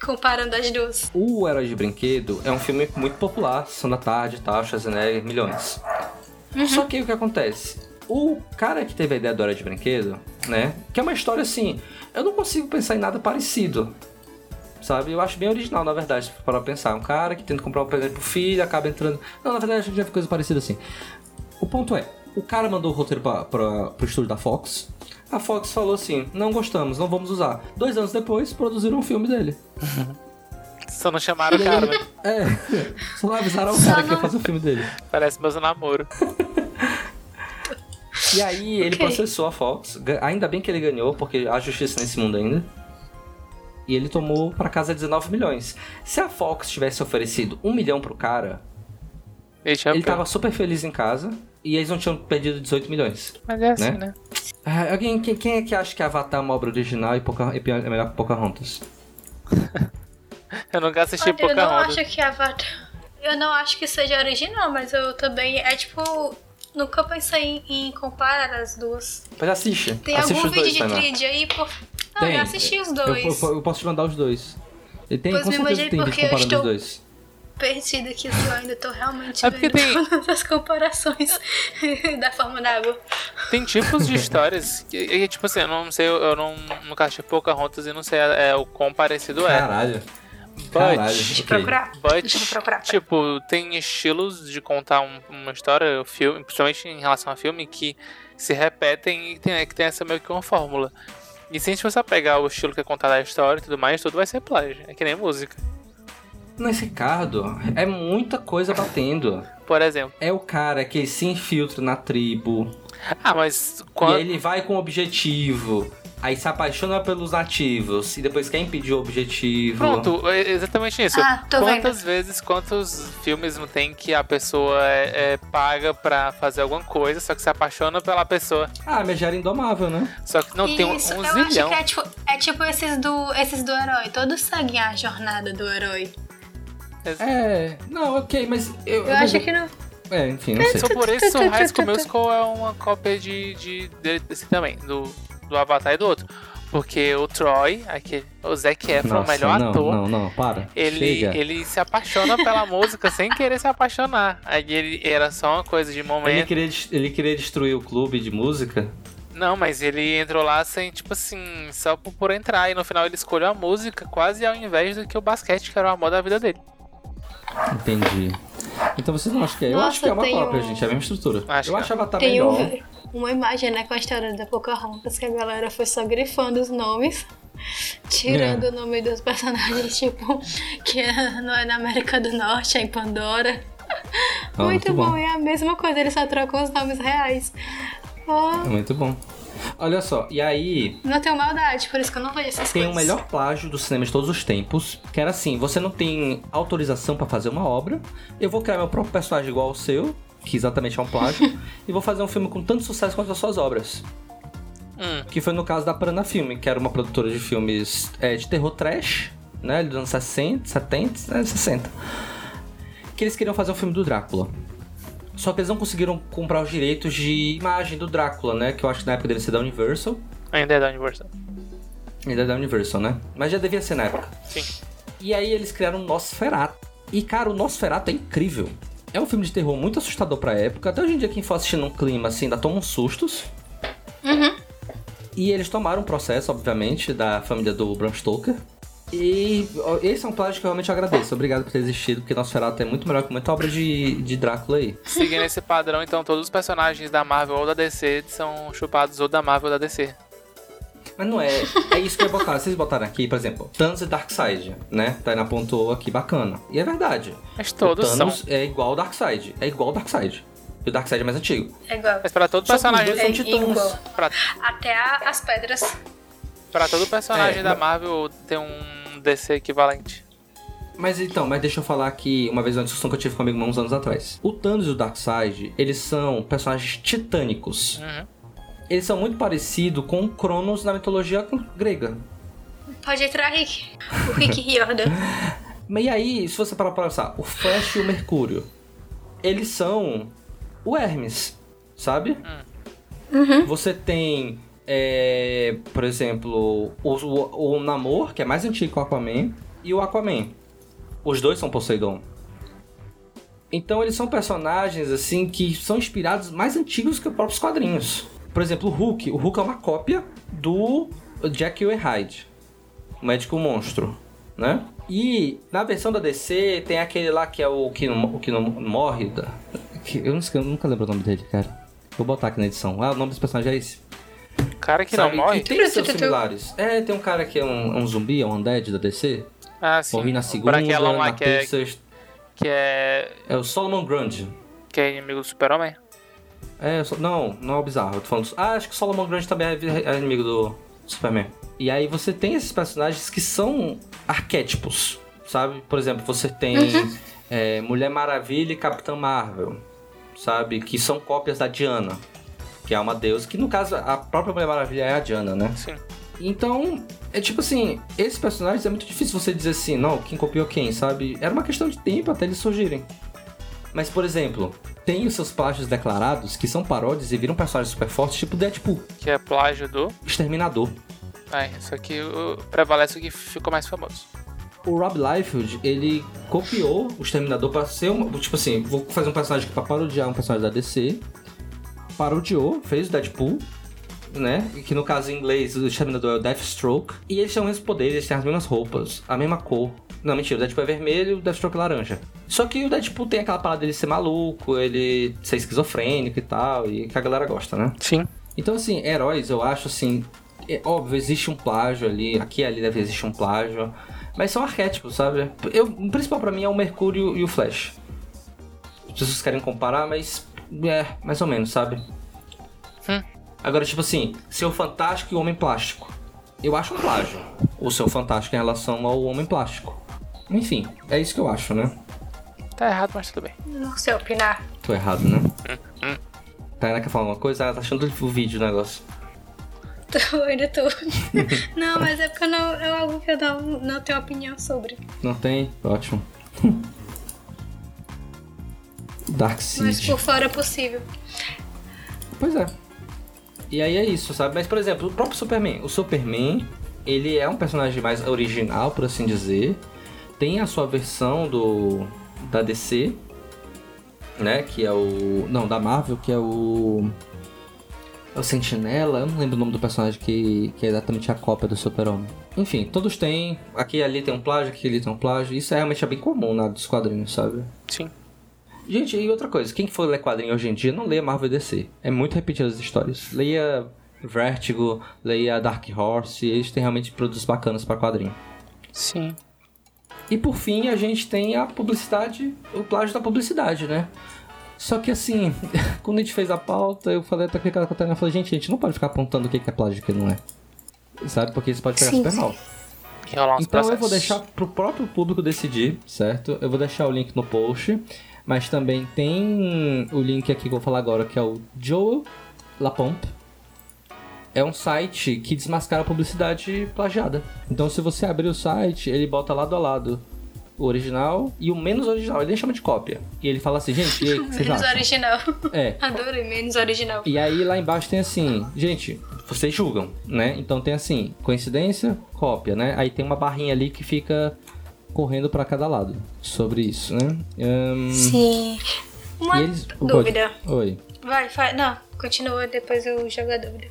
comparando as duas. O Herói de Brinquedo é um filme muito popular, Sessão da Tarde tal, Schwarzenegger, milhões. Só que o que acontece? O cara que teve a ideia do Herói de Brinquedo, né? Que é uma história assim, eu não consigo pensar em nada parecido. Sabe? Eu acho bem original, na verdade, para pensar. Um cara que tenta comprar um presente pro filho, acaba entrando. Não, na verdade, a gente já viu coisa parecida assim. O ponto é, o cara mandou o roteiro pra, pro estúdio da Fox. A Fox falou assim: não gostamos, não vamos usar. Dois anos depois, produziram um filme dele. Só não chamaram o cara, né? É, só não avisaram o cara que ia não- fazer o filme dele. Parece meus namoro. E aí ele Ok. processou a Fox. Ainda bem que ele ganhou, porque há justiça nesse mundo ainda. E ele tomou pra casa 19 milhões. Se a Fox tivesse oferecido um milhão pro cara, Ele, ele tava super feliz em casa e eles não tinham perdido 18 milhões. Mas é assim, né? né? Ah, alguém, quem, quem é que acha que Avatar é uma obra original e Poca, é pior- é melhor que Pocahontas? Eu nunca assisti Olha, eu não Pocahontas. acho que Avatar. Eu não acho que seja original, mas eu também. É tipo. Nunca pensei em, em comparar as duas. Mas assiste. Tem assiste algum os vídeo dois, de tríade aí? Por... Não, Tem. eu assisti os Eu, dois. eu- eu posso te mandar os dois. Ele tem, Pois com me certeza tem vídeo porque eu comparando os estou- dois. Perdida aqui, eu ainda tô realmente É porque vendo tem- todas as comparações da forma da água. Tem tipos de histórias que, e, tipo assim, eu não sei, eu não, nunca assisti Pocahontas e não sei é, o quão parecido é. Caralho. But, Caralho. Deixa eu ok. procurar. but eu procurar. tipo, tem estilos de contar um- uma história, o filme, principalmente em relação a filme, que se repetem e tem, que tem essa meio que uma fórmula. E se a gente pegar o estilo que é contada a história e tudo mais, tudo vai ser plágio. É que nem música. Mas, Ricardo, é muita coisa batendo. Por exemplo. É o cara que se infiltra na tribo. Ah, mas E quando. aí ele vai com objetivo. Aí se apaixona pelos nativos. E depois quer impedir o objetivo. Pronto, é exatamente isso. Ah, tô Quantas vezes, quantos filmes não tem que a pessoa é, é paga pra fazer alguma coisa, só que se apaixona pela pessoa. Ah, Megera Indomável, né? Só que não tem um, um Isso, eu acho zilhão. que é tipo, é tipo esses, do, esses do herói. Todos seguem a jornada do herói. É. Não, ok, mas. Eu, Eu acho que não. É, enfim, não sei. Só por isso o High School Musical é uma cópia de, de, desse também, do, do Avatar e do outro. Porque o Troy, aquele, o Zac Efron, o Nossa, melhor não, ator, Não, não, para. ele, Chega. ele se apaixona pela música sem querer se apaixonar. Aí ele era só uma coisa de Ele momento. queria, des- ele queria destruir o clube de música. Não, mas ele entrou lá sem, tipo assim, só por, por entrar. E no final ele escolheu a música quase ao invés do que o basquete, que era o amor da vida dele. Entendi. Então vocês não acham que é? eu Nossa, acho que é uma cópia, um- gente. É a mesma estrutura. Acho eu que acho Avatar Tem melhor. um- uma imagem, né, com a história da Pocahontas, que a galera foi só grifando os nomes. Tirando É. o nome dos personagens, tipo, que é- não é na América do Norte, é em Pandora. Ah, muito, bom. é a mesma coisa, eles só trocam os nomes reais. Ah, É muito bom. Olha só, e aí não tenho maldade, por isso que eu não vejo essas tem o coisas. melhor plágio do cinema de todos os tempos, que era assim, você não tem autorização pra fazer uma obra, eu vou criar meu próprio personagem igual ao seu, que exatamente é um plágio, e vou fazer um filme com tanto sucesso quanto as suas obras. Hum. Que foi no caso da Prana Filme, que era uma produtora de filmes é, de terror trash, né, dos anos 60, 70, né, 60. Que eles queriam fazer um filme do Drácula. Só que eles não conseguiram comprar os direitos de imagem do Drácula, né? Que eu acho que na época deve ser da Universal. Ainda é da Universal. Ainda é da Universal, né? Mas já devia ser na época. Sim. E aí eles criaram o Nosferatu. E, cara, o Nosferatu é incrível. É um filme de terror muito assustador pra época. Até hoje em dia, quem for assistindo um clima assim, ainda toma uns sustos. E eles tomaram um processo, obviamente, da família do Bram Stoker. E esse é um plágio que eu realmente agradeço. Obrigado por ter existido, porque Nosferatu é muito melhor que muita obra de, de Drácula aí. Seguindo esse padrão, então todos os personagens da Marvel ou da DC são chupados ou da Marvel ou da DC. Mas não é. É isso que eu ia botar. Vocês botaram aqui, por exemplo, Thanos e Darkseid, né? Tainá apontou aqui, bacana. E é verdade. Mas O todos são. Thanos é igual ao Darkseid. É igual ao Darkseid. E o Darkseid é mais antigo. É igual. Mas pra todo Só personagem. são É titãs. Pra, Até a- as pedras. pra todo personagem É, da mas- Marvel tem um DC equivalente. Mas então, mas deixa eu falar aqui uma vez uma discussão que eu tive comigo há uns anos atrás. O Thanos e o Darkseid, eles são personagens titânicos. Uhum. Eles são muito parecidos com o Cronos na mitologia grega. Pode entrar, Rick. O Rick Riordan. E aí, se você parar pra pensar, o Flash e o Mercúrio, eles são o Hermes, sabe? Você tem, é, por exemplo, o, o, o Namor, que é mais antigo que o Aquaman, e o Aquaman. Os dois são Poseidon. Então eles são personagens, assim, que são inspirados mais antigos que os próprios quadrinhos. Por exemplo, o Hulk. O Hulk é uma cópia do Jack e Hyde, o médico monstro, né? E na versão da DC tem aquele lá que é o que não, o que não morre. Da, que- eu, não, eu nunca lembro o nome dele, cara. Vou botar aqui na edição. Ah, o nome desse personagem é esse. Cara que Sabe? não morre. E tem seus similares. É, tem um cara que é um, um zumbi, é um undead da DC. Ah, sim. Morri na segunda, lá na que é, sexta. que é. É o Solomon Grundy. que é inimigo do Super-Homem. É, sou- não, não é o bizarro. Eu tô falando. Ah, acho que o Solomon Grundy também é, é inimigo do Superman. E aí você tem esses personagens que são arquétipos, sabe? Por exemplo, você tem é, Mulher Maravilha e Capitã Marvel, sabe? Que são cópias da Diana, que é uma deusa, que no caso a própria Mulher Maravilha é a Diana, né? Sim. Então, é tipo assim, esses personagens é muito difícil você dizer assim, não, quem copiou quem, sabe? Era uma questão de tempo até eles surgirem. Mas, por exemplo, tem os seus plágios declarados que são paródias e viram personagens super fortes, tipo Deadpool, Que é plágio do. Exterminador. É, isso aqui o- prevalece o que ficou mais famoso. O Rob Liefeld, ele copiou o Exterminador pra ser uma. Tipo assim, vou fazer um personagem pra parodiar um personagem da DC. Parodiou, fez o Deadpool, né? Que no caso em inglês o Exterminador é o Deathstroke. E eles têm os mesmos poderes, eles têm as mesmas roupas, a mesma cor. Não, mentira, o Deadpool é vermelho e o Deathstroke é laranja. Só que o Deadpool tem aquela parada dele ser maluco, ele ser esquizofrênico e tal, e que a galera gosta, né? Sim. Então, assim, heróis, eu acho assim. É óbvio, existe um plágio ali, aqui e ali deve existir um plágio. Mas são arquétipos, sabe? Eu, o principal pra mim é o Mercúrio e o Flash. As pessoas querem comparar, mas. É, mais ou menos, sabe? Hum. Agora, tipo assim, Seu Fantástico e o Homem Plástico. Eu acho um plágio. O Seu Fantástico em relação ao Homem Plástico. Enfim, é isso que eu acho, né? Tá errado, mas tudo bem. Não sei opinar. Tô errado, né? Tainá quer falar uma coisa? Ela tá achando o vídeo o negócio. Tô, ainda tô. não, mas é porque não, é algo que eu não, não tenho opinião sobre. Não tem? Ótimo. Dark Mas Seed. por fora é possível. Pois é. E aí é isso, sabe? Mas, por exemplo, o próprio Superman. O Superman, ele é um personagem mais original, por assim dizer. Tem a sua versão do da DC, né? Que é o... Não, da Marvel, que é o... É o Sentinela. Eu não lembro o nome do personagem que, que é exatamente a cópia do Super-Homem. Enfim, todos têm. Aqui e ali tem um plágio, aqui ali tem um plágio. Isso é realmente é bem comum na dos quadrinhos, sabe? Sim. Gente, e outra coisa, quem for ler quadrinho hoje em dia, não leia Marvel e DC. É muito repetidas as histórias. Leia Vertigo, leia Dark Horse, eles têm realmente produtos bacanas para quadrinho. Sim. E por fim, a gente tem a publicidade, o plágio da publicidade, né? Só que assim, quando a gente fez a pauta, eu falei até com a Catarina, eu falei, gente, a gente não pode ficar apontando o que é plágio e o que não é. Sabe? Porque isso pode pegar Sim, super sim. mal. Então eu processos. vou deixar pro próprio público decidir, certo? Eu vou deixar o link no post, mas também tem o link aqui que eu vou falar agora, que é o Joel Lapompe. É um site que desmascara a publicidade plagiada. Então se você abrir o site, ele bota lado a lado o original e o menos original. Ele nem chama de cópia. E ele fala assim, gente, aí, Menos original. É. Adorei, menos original. E aí lá embaixo tem assim, gente, vocês julgam, né? Então tem assim, coincidência, cópia, né? Aí tem uma barrinha ali que fica correndo pra cada lado sobre isso, né? Ahn, Sim. Uma eles- dúvida. Oi. Vai, vai. Não, continua, depois eu jogo a dúvida.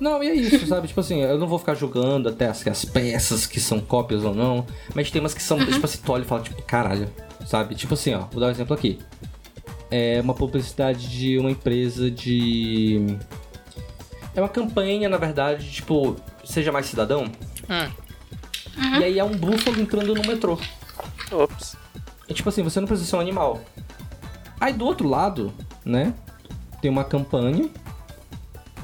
Não, e é isso, sabe? Tipo assim, eu não vou ficar julgando até as, as peças que são cópias ou não, mas tem umas que são, tipo assim, tu olha e fala, tipo, caralho, sabe? Tipo assim, ó, vou dar um exemplo aqui. É uma publicidade de uma empresa de. É uma campanha, na verdade, tipo, seja mais cidadão. Hum. E aí é um búfalo entrando no metrô. Ops. E tipo assim, você não precisa ser um animal. Aí do outro lado, né, tem uma campanha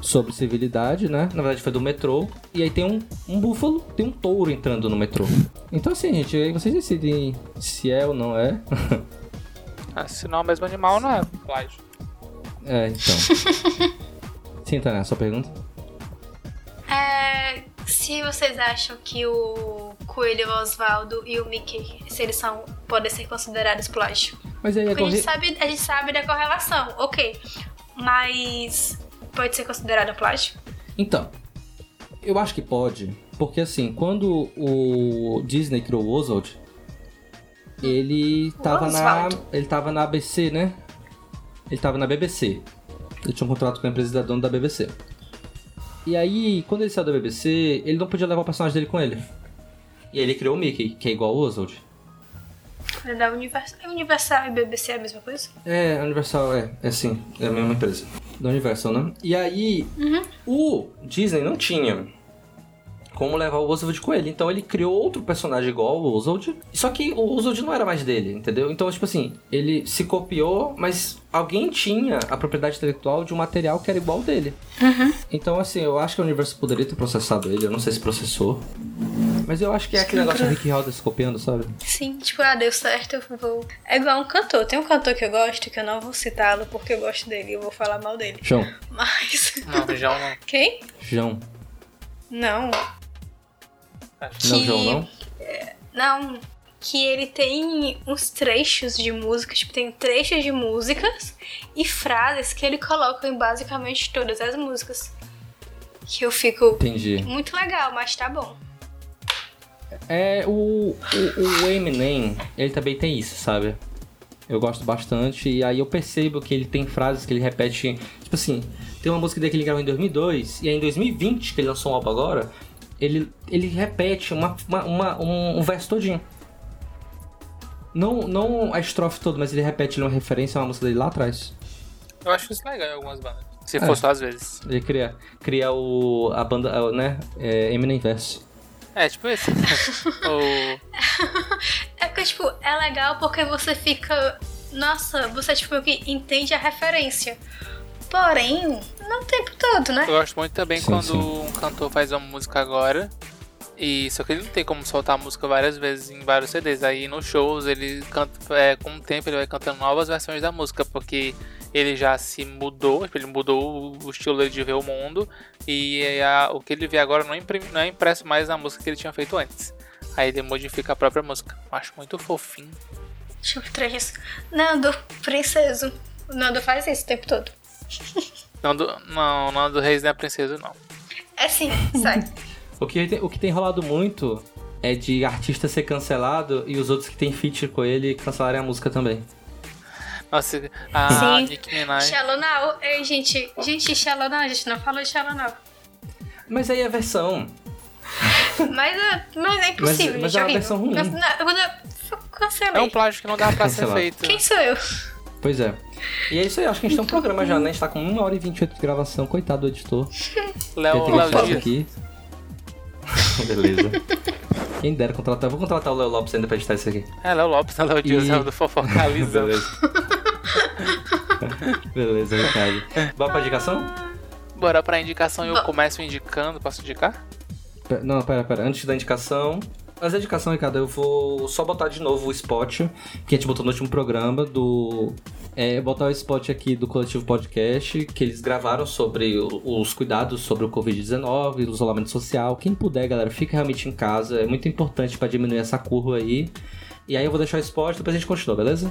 sobre civilidade, né? Na verdade foi do metrô. E aí tem um, um búfalo, tem um touro entrando no metrô. Então assim, gente, aí vocês decidem se é ou não é. Ah, se não é o mesmo animal, não é plágio. é, então. Sim, Tânia, sua pergunta? É, se vocês acham que o Coelho Osvaldo e o Mickey, se eles são, podem ser considerados plágio. Mas aí é Porque a corre... gente sabe, a gente sabe da correlação, ok. Mas pode ser considerado plágio? Então, eu acho que pode, porque assim, quando o Disney criou o Oswald, ele tava na, Oswald. ele tava na ABC, né? Ele tava na BBC. Ele tinha um contrato com a empresa da dona da BBC. E aí, quando ele saiu da BBC, ele não podia levar o personagem dele com ele. E aí ele criou o Mickey, que é igual ao Oswald. É da Universal. É Universal e BBC é a mesma coisa? É, a Universal é, é sim, é a mesma empresa. Da Universal, né? E aí, o Disney não tinha como levar o Oswald com ele. Então ele criou outro personagem igual o Oswald. Só que o Oswald não era mais dele, entendeu? Então, tipo assim, ele se copiou, mas alguém tinha a propriedade intelectual de um material que era igual dele. Então, assim, eu acho que a Universal poderia ter processado ele. Eu não sei se processou. Mas eu acho que é aquele negócio do Rick Roda se copiando, sabe? Sim, tipo, ah, deu certo, eu vou. É igual um cantor. Tem um cantor que eu gosto, que eu não vou citá-lo porque eu gosto dele, eu vou falar mal dele. João. Mas. Não, já não. Quem? João. Não. Acho. Não, Que- João, não? Não. Que ele tem uns trechos de música, tipo, tem trechos de músicas e frases que ele coloca em basicamente todas as músicas. Que eu fico. Entendi. Muito legal, mas tá bom. É, o, o, o Eminem, ele também tem isso, sabe? Eu gosto bastante, e aí eu percebo que ele tem frases que ele repete. Tipo assim, tem uma música dele que ele gravou em 2002, e aí em 2020, que ele lançou um álbum agora, ele, ele repete uma, uma, uma- um, um verso todinho. Não, não a estrofe toda, mas ele repete uma referência a uma música dele lá atrás. Eu acho isso legal em algumas bandas. Se É. for só às vezes. Ele cria, cria o, a banda, né? É, Eminem Verso. É, tipo esse. o... É porque, tipo, é legal porque você fica. Nossa, você, tipo, que entende a referência. Porém, não o tempo todo, né? Eu gosto muito também Sim, quando sim. um cantor faz uma música agora. E só que ele não tem como soltar a música várias vezes em vários CDs. Aí nos shows ele canta. É, com o tempo ele vai cantando novas versões da música. Porque ele já se mudou, ele mudou o estilo dele de ver o mundo. E a- o que ele vê agora não, imprime, não é impresso mais na música que ele tinha feito antes. Aí ele modifica a própria música. Eu acho muito fofinho. Deixa eu ver isso. Nando, princeso. O Nando faz isso o tempo todo. Não, do, não, não do Reis nem a Princesa, não. É sim, sai. O que, tem, o que tem rolado muito é de artista ser cancelado e os outros que tem feature com ele cancelarem a música também. Nossa, a Sim. Nick Minaj. Shallow Now. Ei, gente. Gente, Shallow Now. A gente não falou de Shallow Now. Mas aí é a versão. Mas, é- mas é impossível, mas gente. é uma horrível. versão ruim. Mas, não, quando eu cancelei. É um plágio que não dá pra ser Cancelado. feito. Quem sou eu? Pois é. E é isso aí, acho que a gente tem um programa já, né? A gente tá com 1 hora e 28 de gravação, coitado do editor. Léo, Léo fazer Dias. aqui. Beleza. Quem dera contratar. Eu vou contratar o Léo Lopes ainda pra editar isso aqui. É, Léo Lopes, né? Léo Dias E- é o do Fofocaliza. Beleza. Beleza, Ricardo. Bora pra indicação? Bora pra indicação e eu começo indicando. Posso indicar? Não, pera, pera. Antes da indicação. Antes da indicação, Ricardo, eu vou só botar de novo o spot que a gente botou no último programa do. É, botar o spot aqui do Coletivo Podcast, que eles gravaram sobre os cuidados sobre o Covid-19, o isolamento social. Quem puder, galera, fica realmente em casa. É muito importante pra diminuir essa curva aí. E aí eu vou deixar o spoiler, depois a gente continua, beleza?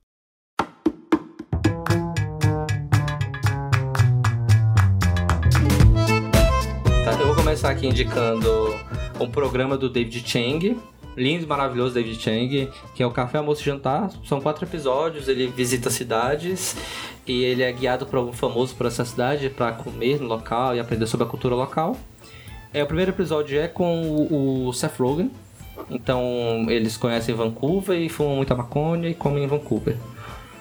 Começar aqui indicando um programa do David Chang. Lindo e maravilhoso David Chang, que é o Café Almoço e Jantar. São quatro episódios, ele visita cidades e ele é guiado por algum famoso por essa cidade para comer no local e aprender sobre a cultura local. É, o primeiro episódio é com o, o Seth Rogen. Então eles conhecem Vancouver e fumam muita maconha e comem em Vancouver.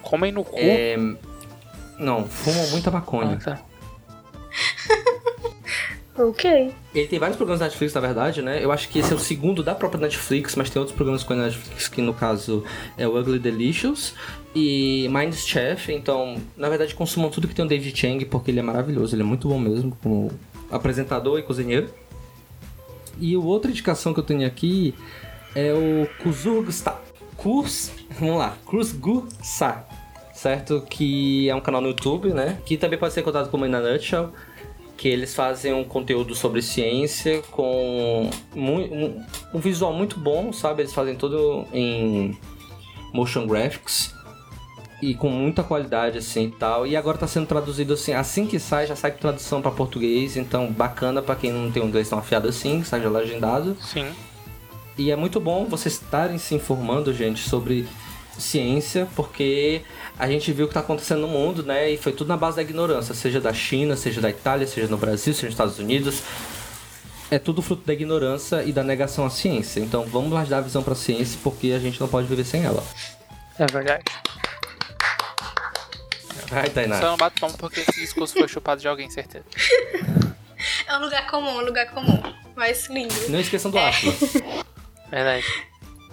Comem no cu. É, não, fumam muita maconha. Ah, tá. Ok. Ele tem vários programas da Netflix, na verdade, né? Eu acho que esse é o segundo da própria Netflix, mas tem outros programas com a Netflix que, no caso, é o Ugly Delicious e Mind's Chef. Então, na verdade, consumam tudo que tem o David Chang, porque ele é maravilhoso. Ele é muito bom mesmo como apresentador e cozinheiro. E outra indicação que eu tenho aqui é o Kuzurgsta. Kurs... Vamos lá. Kruzgusa. Certo? Que é um canal no YouTube, né? Que também pode ser contado como In a Nutshell que eles fazem um conteúdo sobre ciência com um, um visual muito bom, sabe? Eles fazem tudo em motion graphics e com muita qualidade assim e tal. E agora tá sendo traduzido assim, assim que sai já sai com tradução para português, então bacana para quem não tem um inglês tão afiado assim, que seja legendado. Sim. E é muito bom vocês estarem se informando, gente, sobre ciência, porque a gente viu o que está acontecendo no mundo, né? E foi tudo na base da ignorância, seja da China, seja da Itália, seja no Brasil, seja nos Estados Unidos. É tudo fruto da ignorância e da negação à ciência. Então vamos lá dar a visão para a ciência, porque a gente não pode viver sem ela. É verdade. Vai, Tainá. Só não bato palma porque esse discurso foi chupado de alguém, certeza. É um lugar comum, um lugar comum. Mas lindo. Não esqueçam do Atlas. Verdade.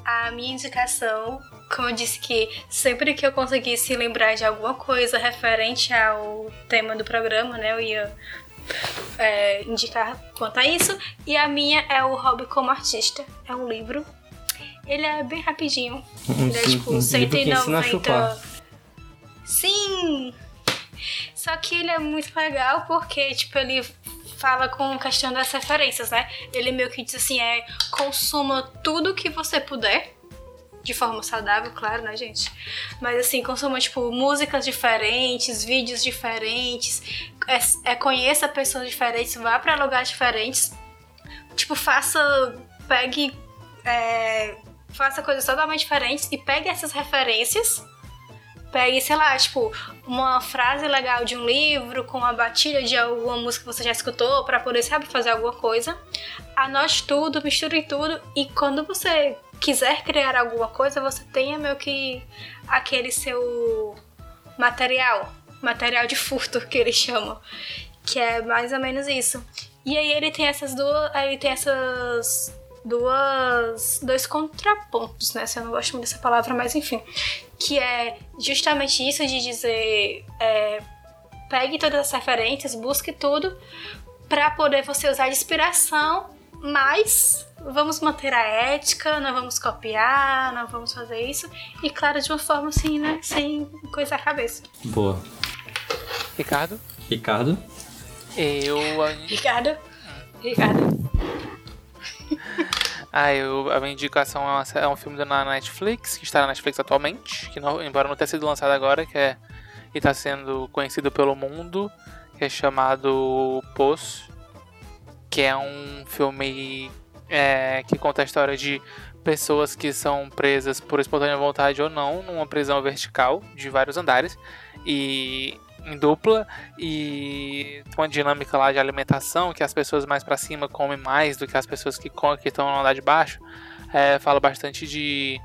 A minha indicação, como eu disse que sempre que eu conseguisse lembrar de alguma coisa referente ao tema do programa, né, eu ia é, indicar quanto a isso. E a minha é o Hobby como Artista. É um livro. Ele é bem rapidinho. Um, Ele é tipo um livro que ensina a chupar. 190. Sim! Só que ele é muito legal porque, tipo, ele fala com questão das referências, né? Ele meio que diz assim, é consuma tudo que você puder. De forma saudável, claro, né, gente? Mas assim, consuma, tipo, músicas diferentes, vídeos diferentes, é, é, conheça pessoas diferentes, vá pra lugares diferentes. Tipo, faça. Pegue. é, faça coisas totalmente diferentes e pegue essas referências pegue, sei lá, tipo, uma frase legal de um livro com a batida de alguma música que você já escutou pra poder, sabe, fazer alguma coisa. Anote tudo, misture tudo e quando você quiser criar alguma coisa, você tenha meio que aquele seu material, material de furto que eles chamam, que é mais ou menos isso. E aí ele tem essas duas, ele tem essas duas dois contrapontos, né? Se eu não gosto muito dessa palavra, mas enfim, que é justamente isso de dizer é, pegue todas as referências, busque tudo para poder você usar de inspiração, mas vamos manter a ética, não vamos copiar, não vamos fazer isso e claro de uma forma assim, né? Sem coisa a cabeça. Boa. Ricardo? Ricardo? Eu. Ricardo, Ricardo. Ah, eu, a minha indicação é, uma é um filme na Netflix, que está na Netflix atualmente, que não- embora não tenha sido lançado agora, que é e está sendo conhecido pelo mundo, que é chamado Poço, que é um filme é, que conta a história de pessoas que são presas por espontânea vontade ou não numa prisão vertical de vários andares e em dupla e uma dinâmica lá de alimentação que as pessoas mais pra cima comem mais do que as pessoas que que estão no andar de baixo. É, fala bastante de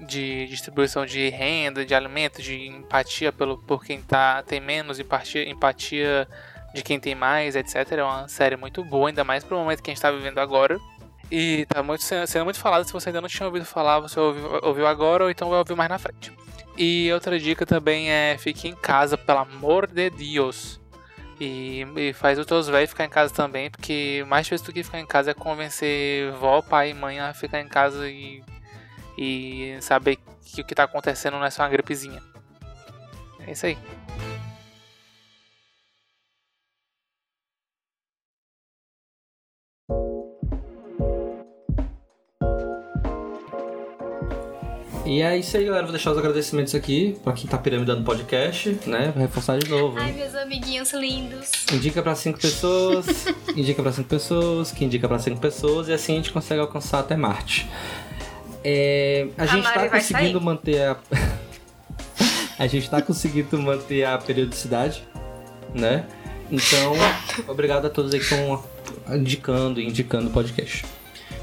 de distribuição de renda, de alimento, de empatia pelo por quem tá tem menos empatia, empatia de quem tem mais, etc. É uma série muito boa, ainda mais pro momento que a gente tá vivendo agora. E tá muito, sendo muito falado. Se você ainda não tinha ouvido falar, você ouviu, ouviu agora ou então vai ouvir mais na frente. E outra dica também é fique em casa, pelo amor de Deus. E, e faz os teus velhos ficar em casa também, porque mais difícil do que ficar em casa é convencer vó, pai e mãe a ficar em casa e, e saber que o que tá acontecendo não é só uma gripezinha. É isso aí. E é isso aí, galera. Vou deixar os agradecimentos aqui pra quem tá piramidando o podcast, né? Vou reforçar de novo. Ai, meus amiguinhos lindos. Indica pra cinco pessoas, indica pra cinco pessoas, que indica pra cinco pessoas, e assim a gente consegue alcançar até Marte. É, a gente Mari tá conseguindo sair. manter a. a gente tá conseguindo manter a periodicidade, né? Então, obrigado a todos aí que estão indicando e indicando o podcast.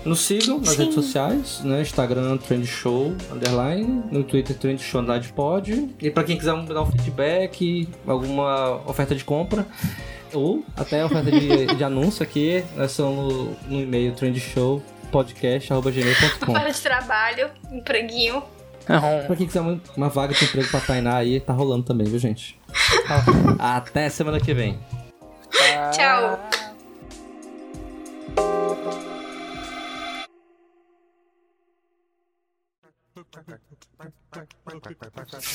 Nos sigam nas Sim. redes sociais, né? Instagram, Trend Show, underline. No Twitter, Trend Show, underline pod. E pra quem quiser dar um feedback, alguma oferta de compra, ou até oferta de, de anúncio aqui, nós são no, no e-mail trendshowpodcast.gmail.com Para de trabalho, empreguinho. Pra quem quiser uma, uma vaga de emprego pra Tainá aí, tá rolando também, viu, gente? Até semana que vem. Tchau.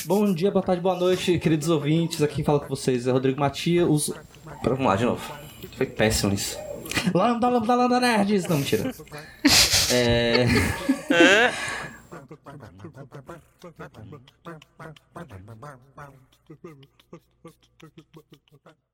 Bom dia, boa tarde, boa noite, queridos ouvintes. Aqui quem fala com vocês é Rodrigo Matias. Os... Pera, Vamos lá, de novo. Foi péssimo isso. Lambda, lambda, lambda, nerds! Não, mentira. É...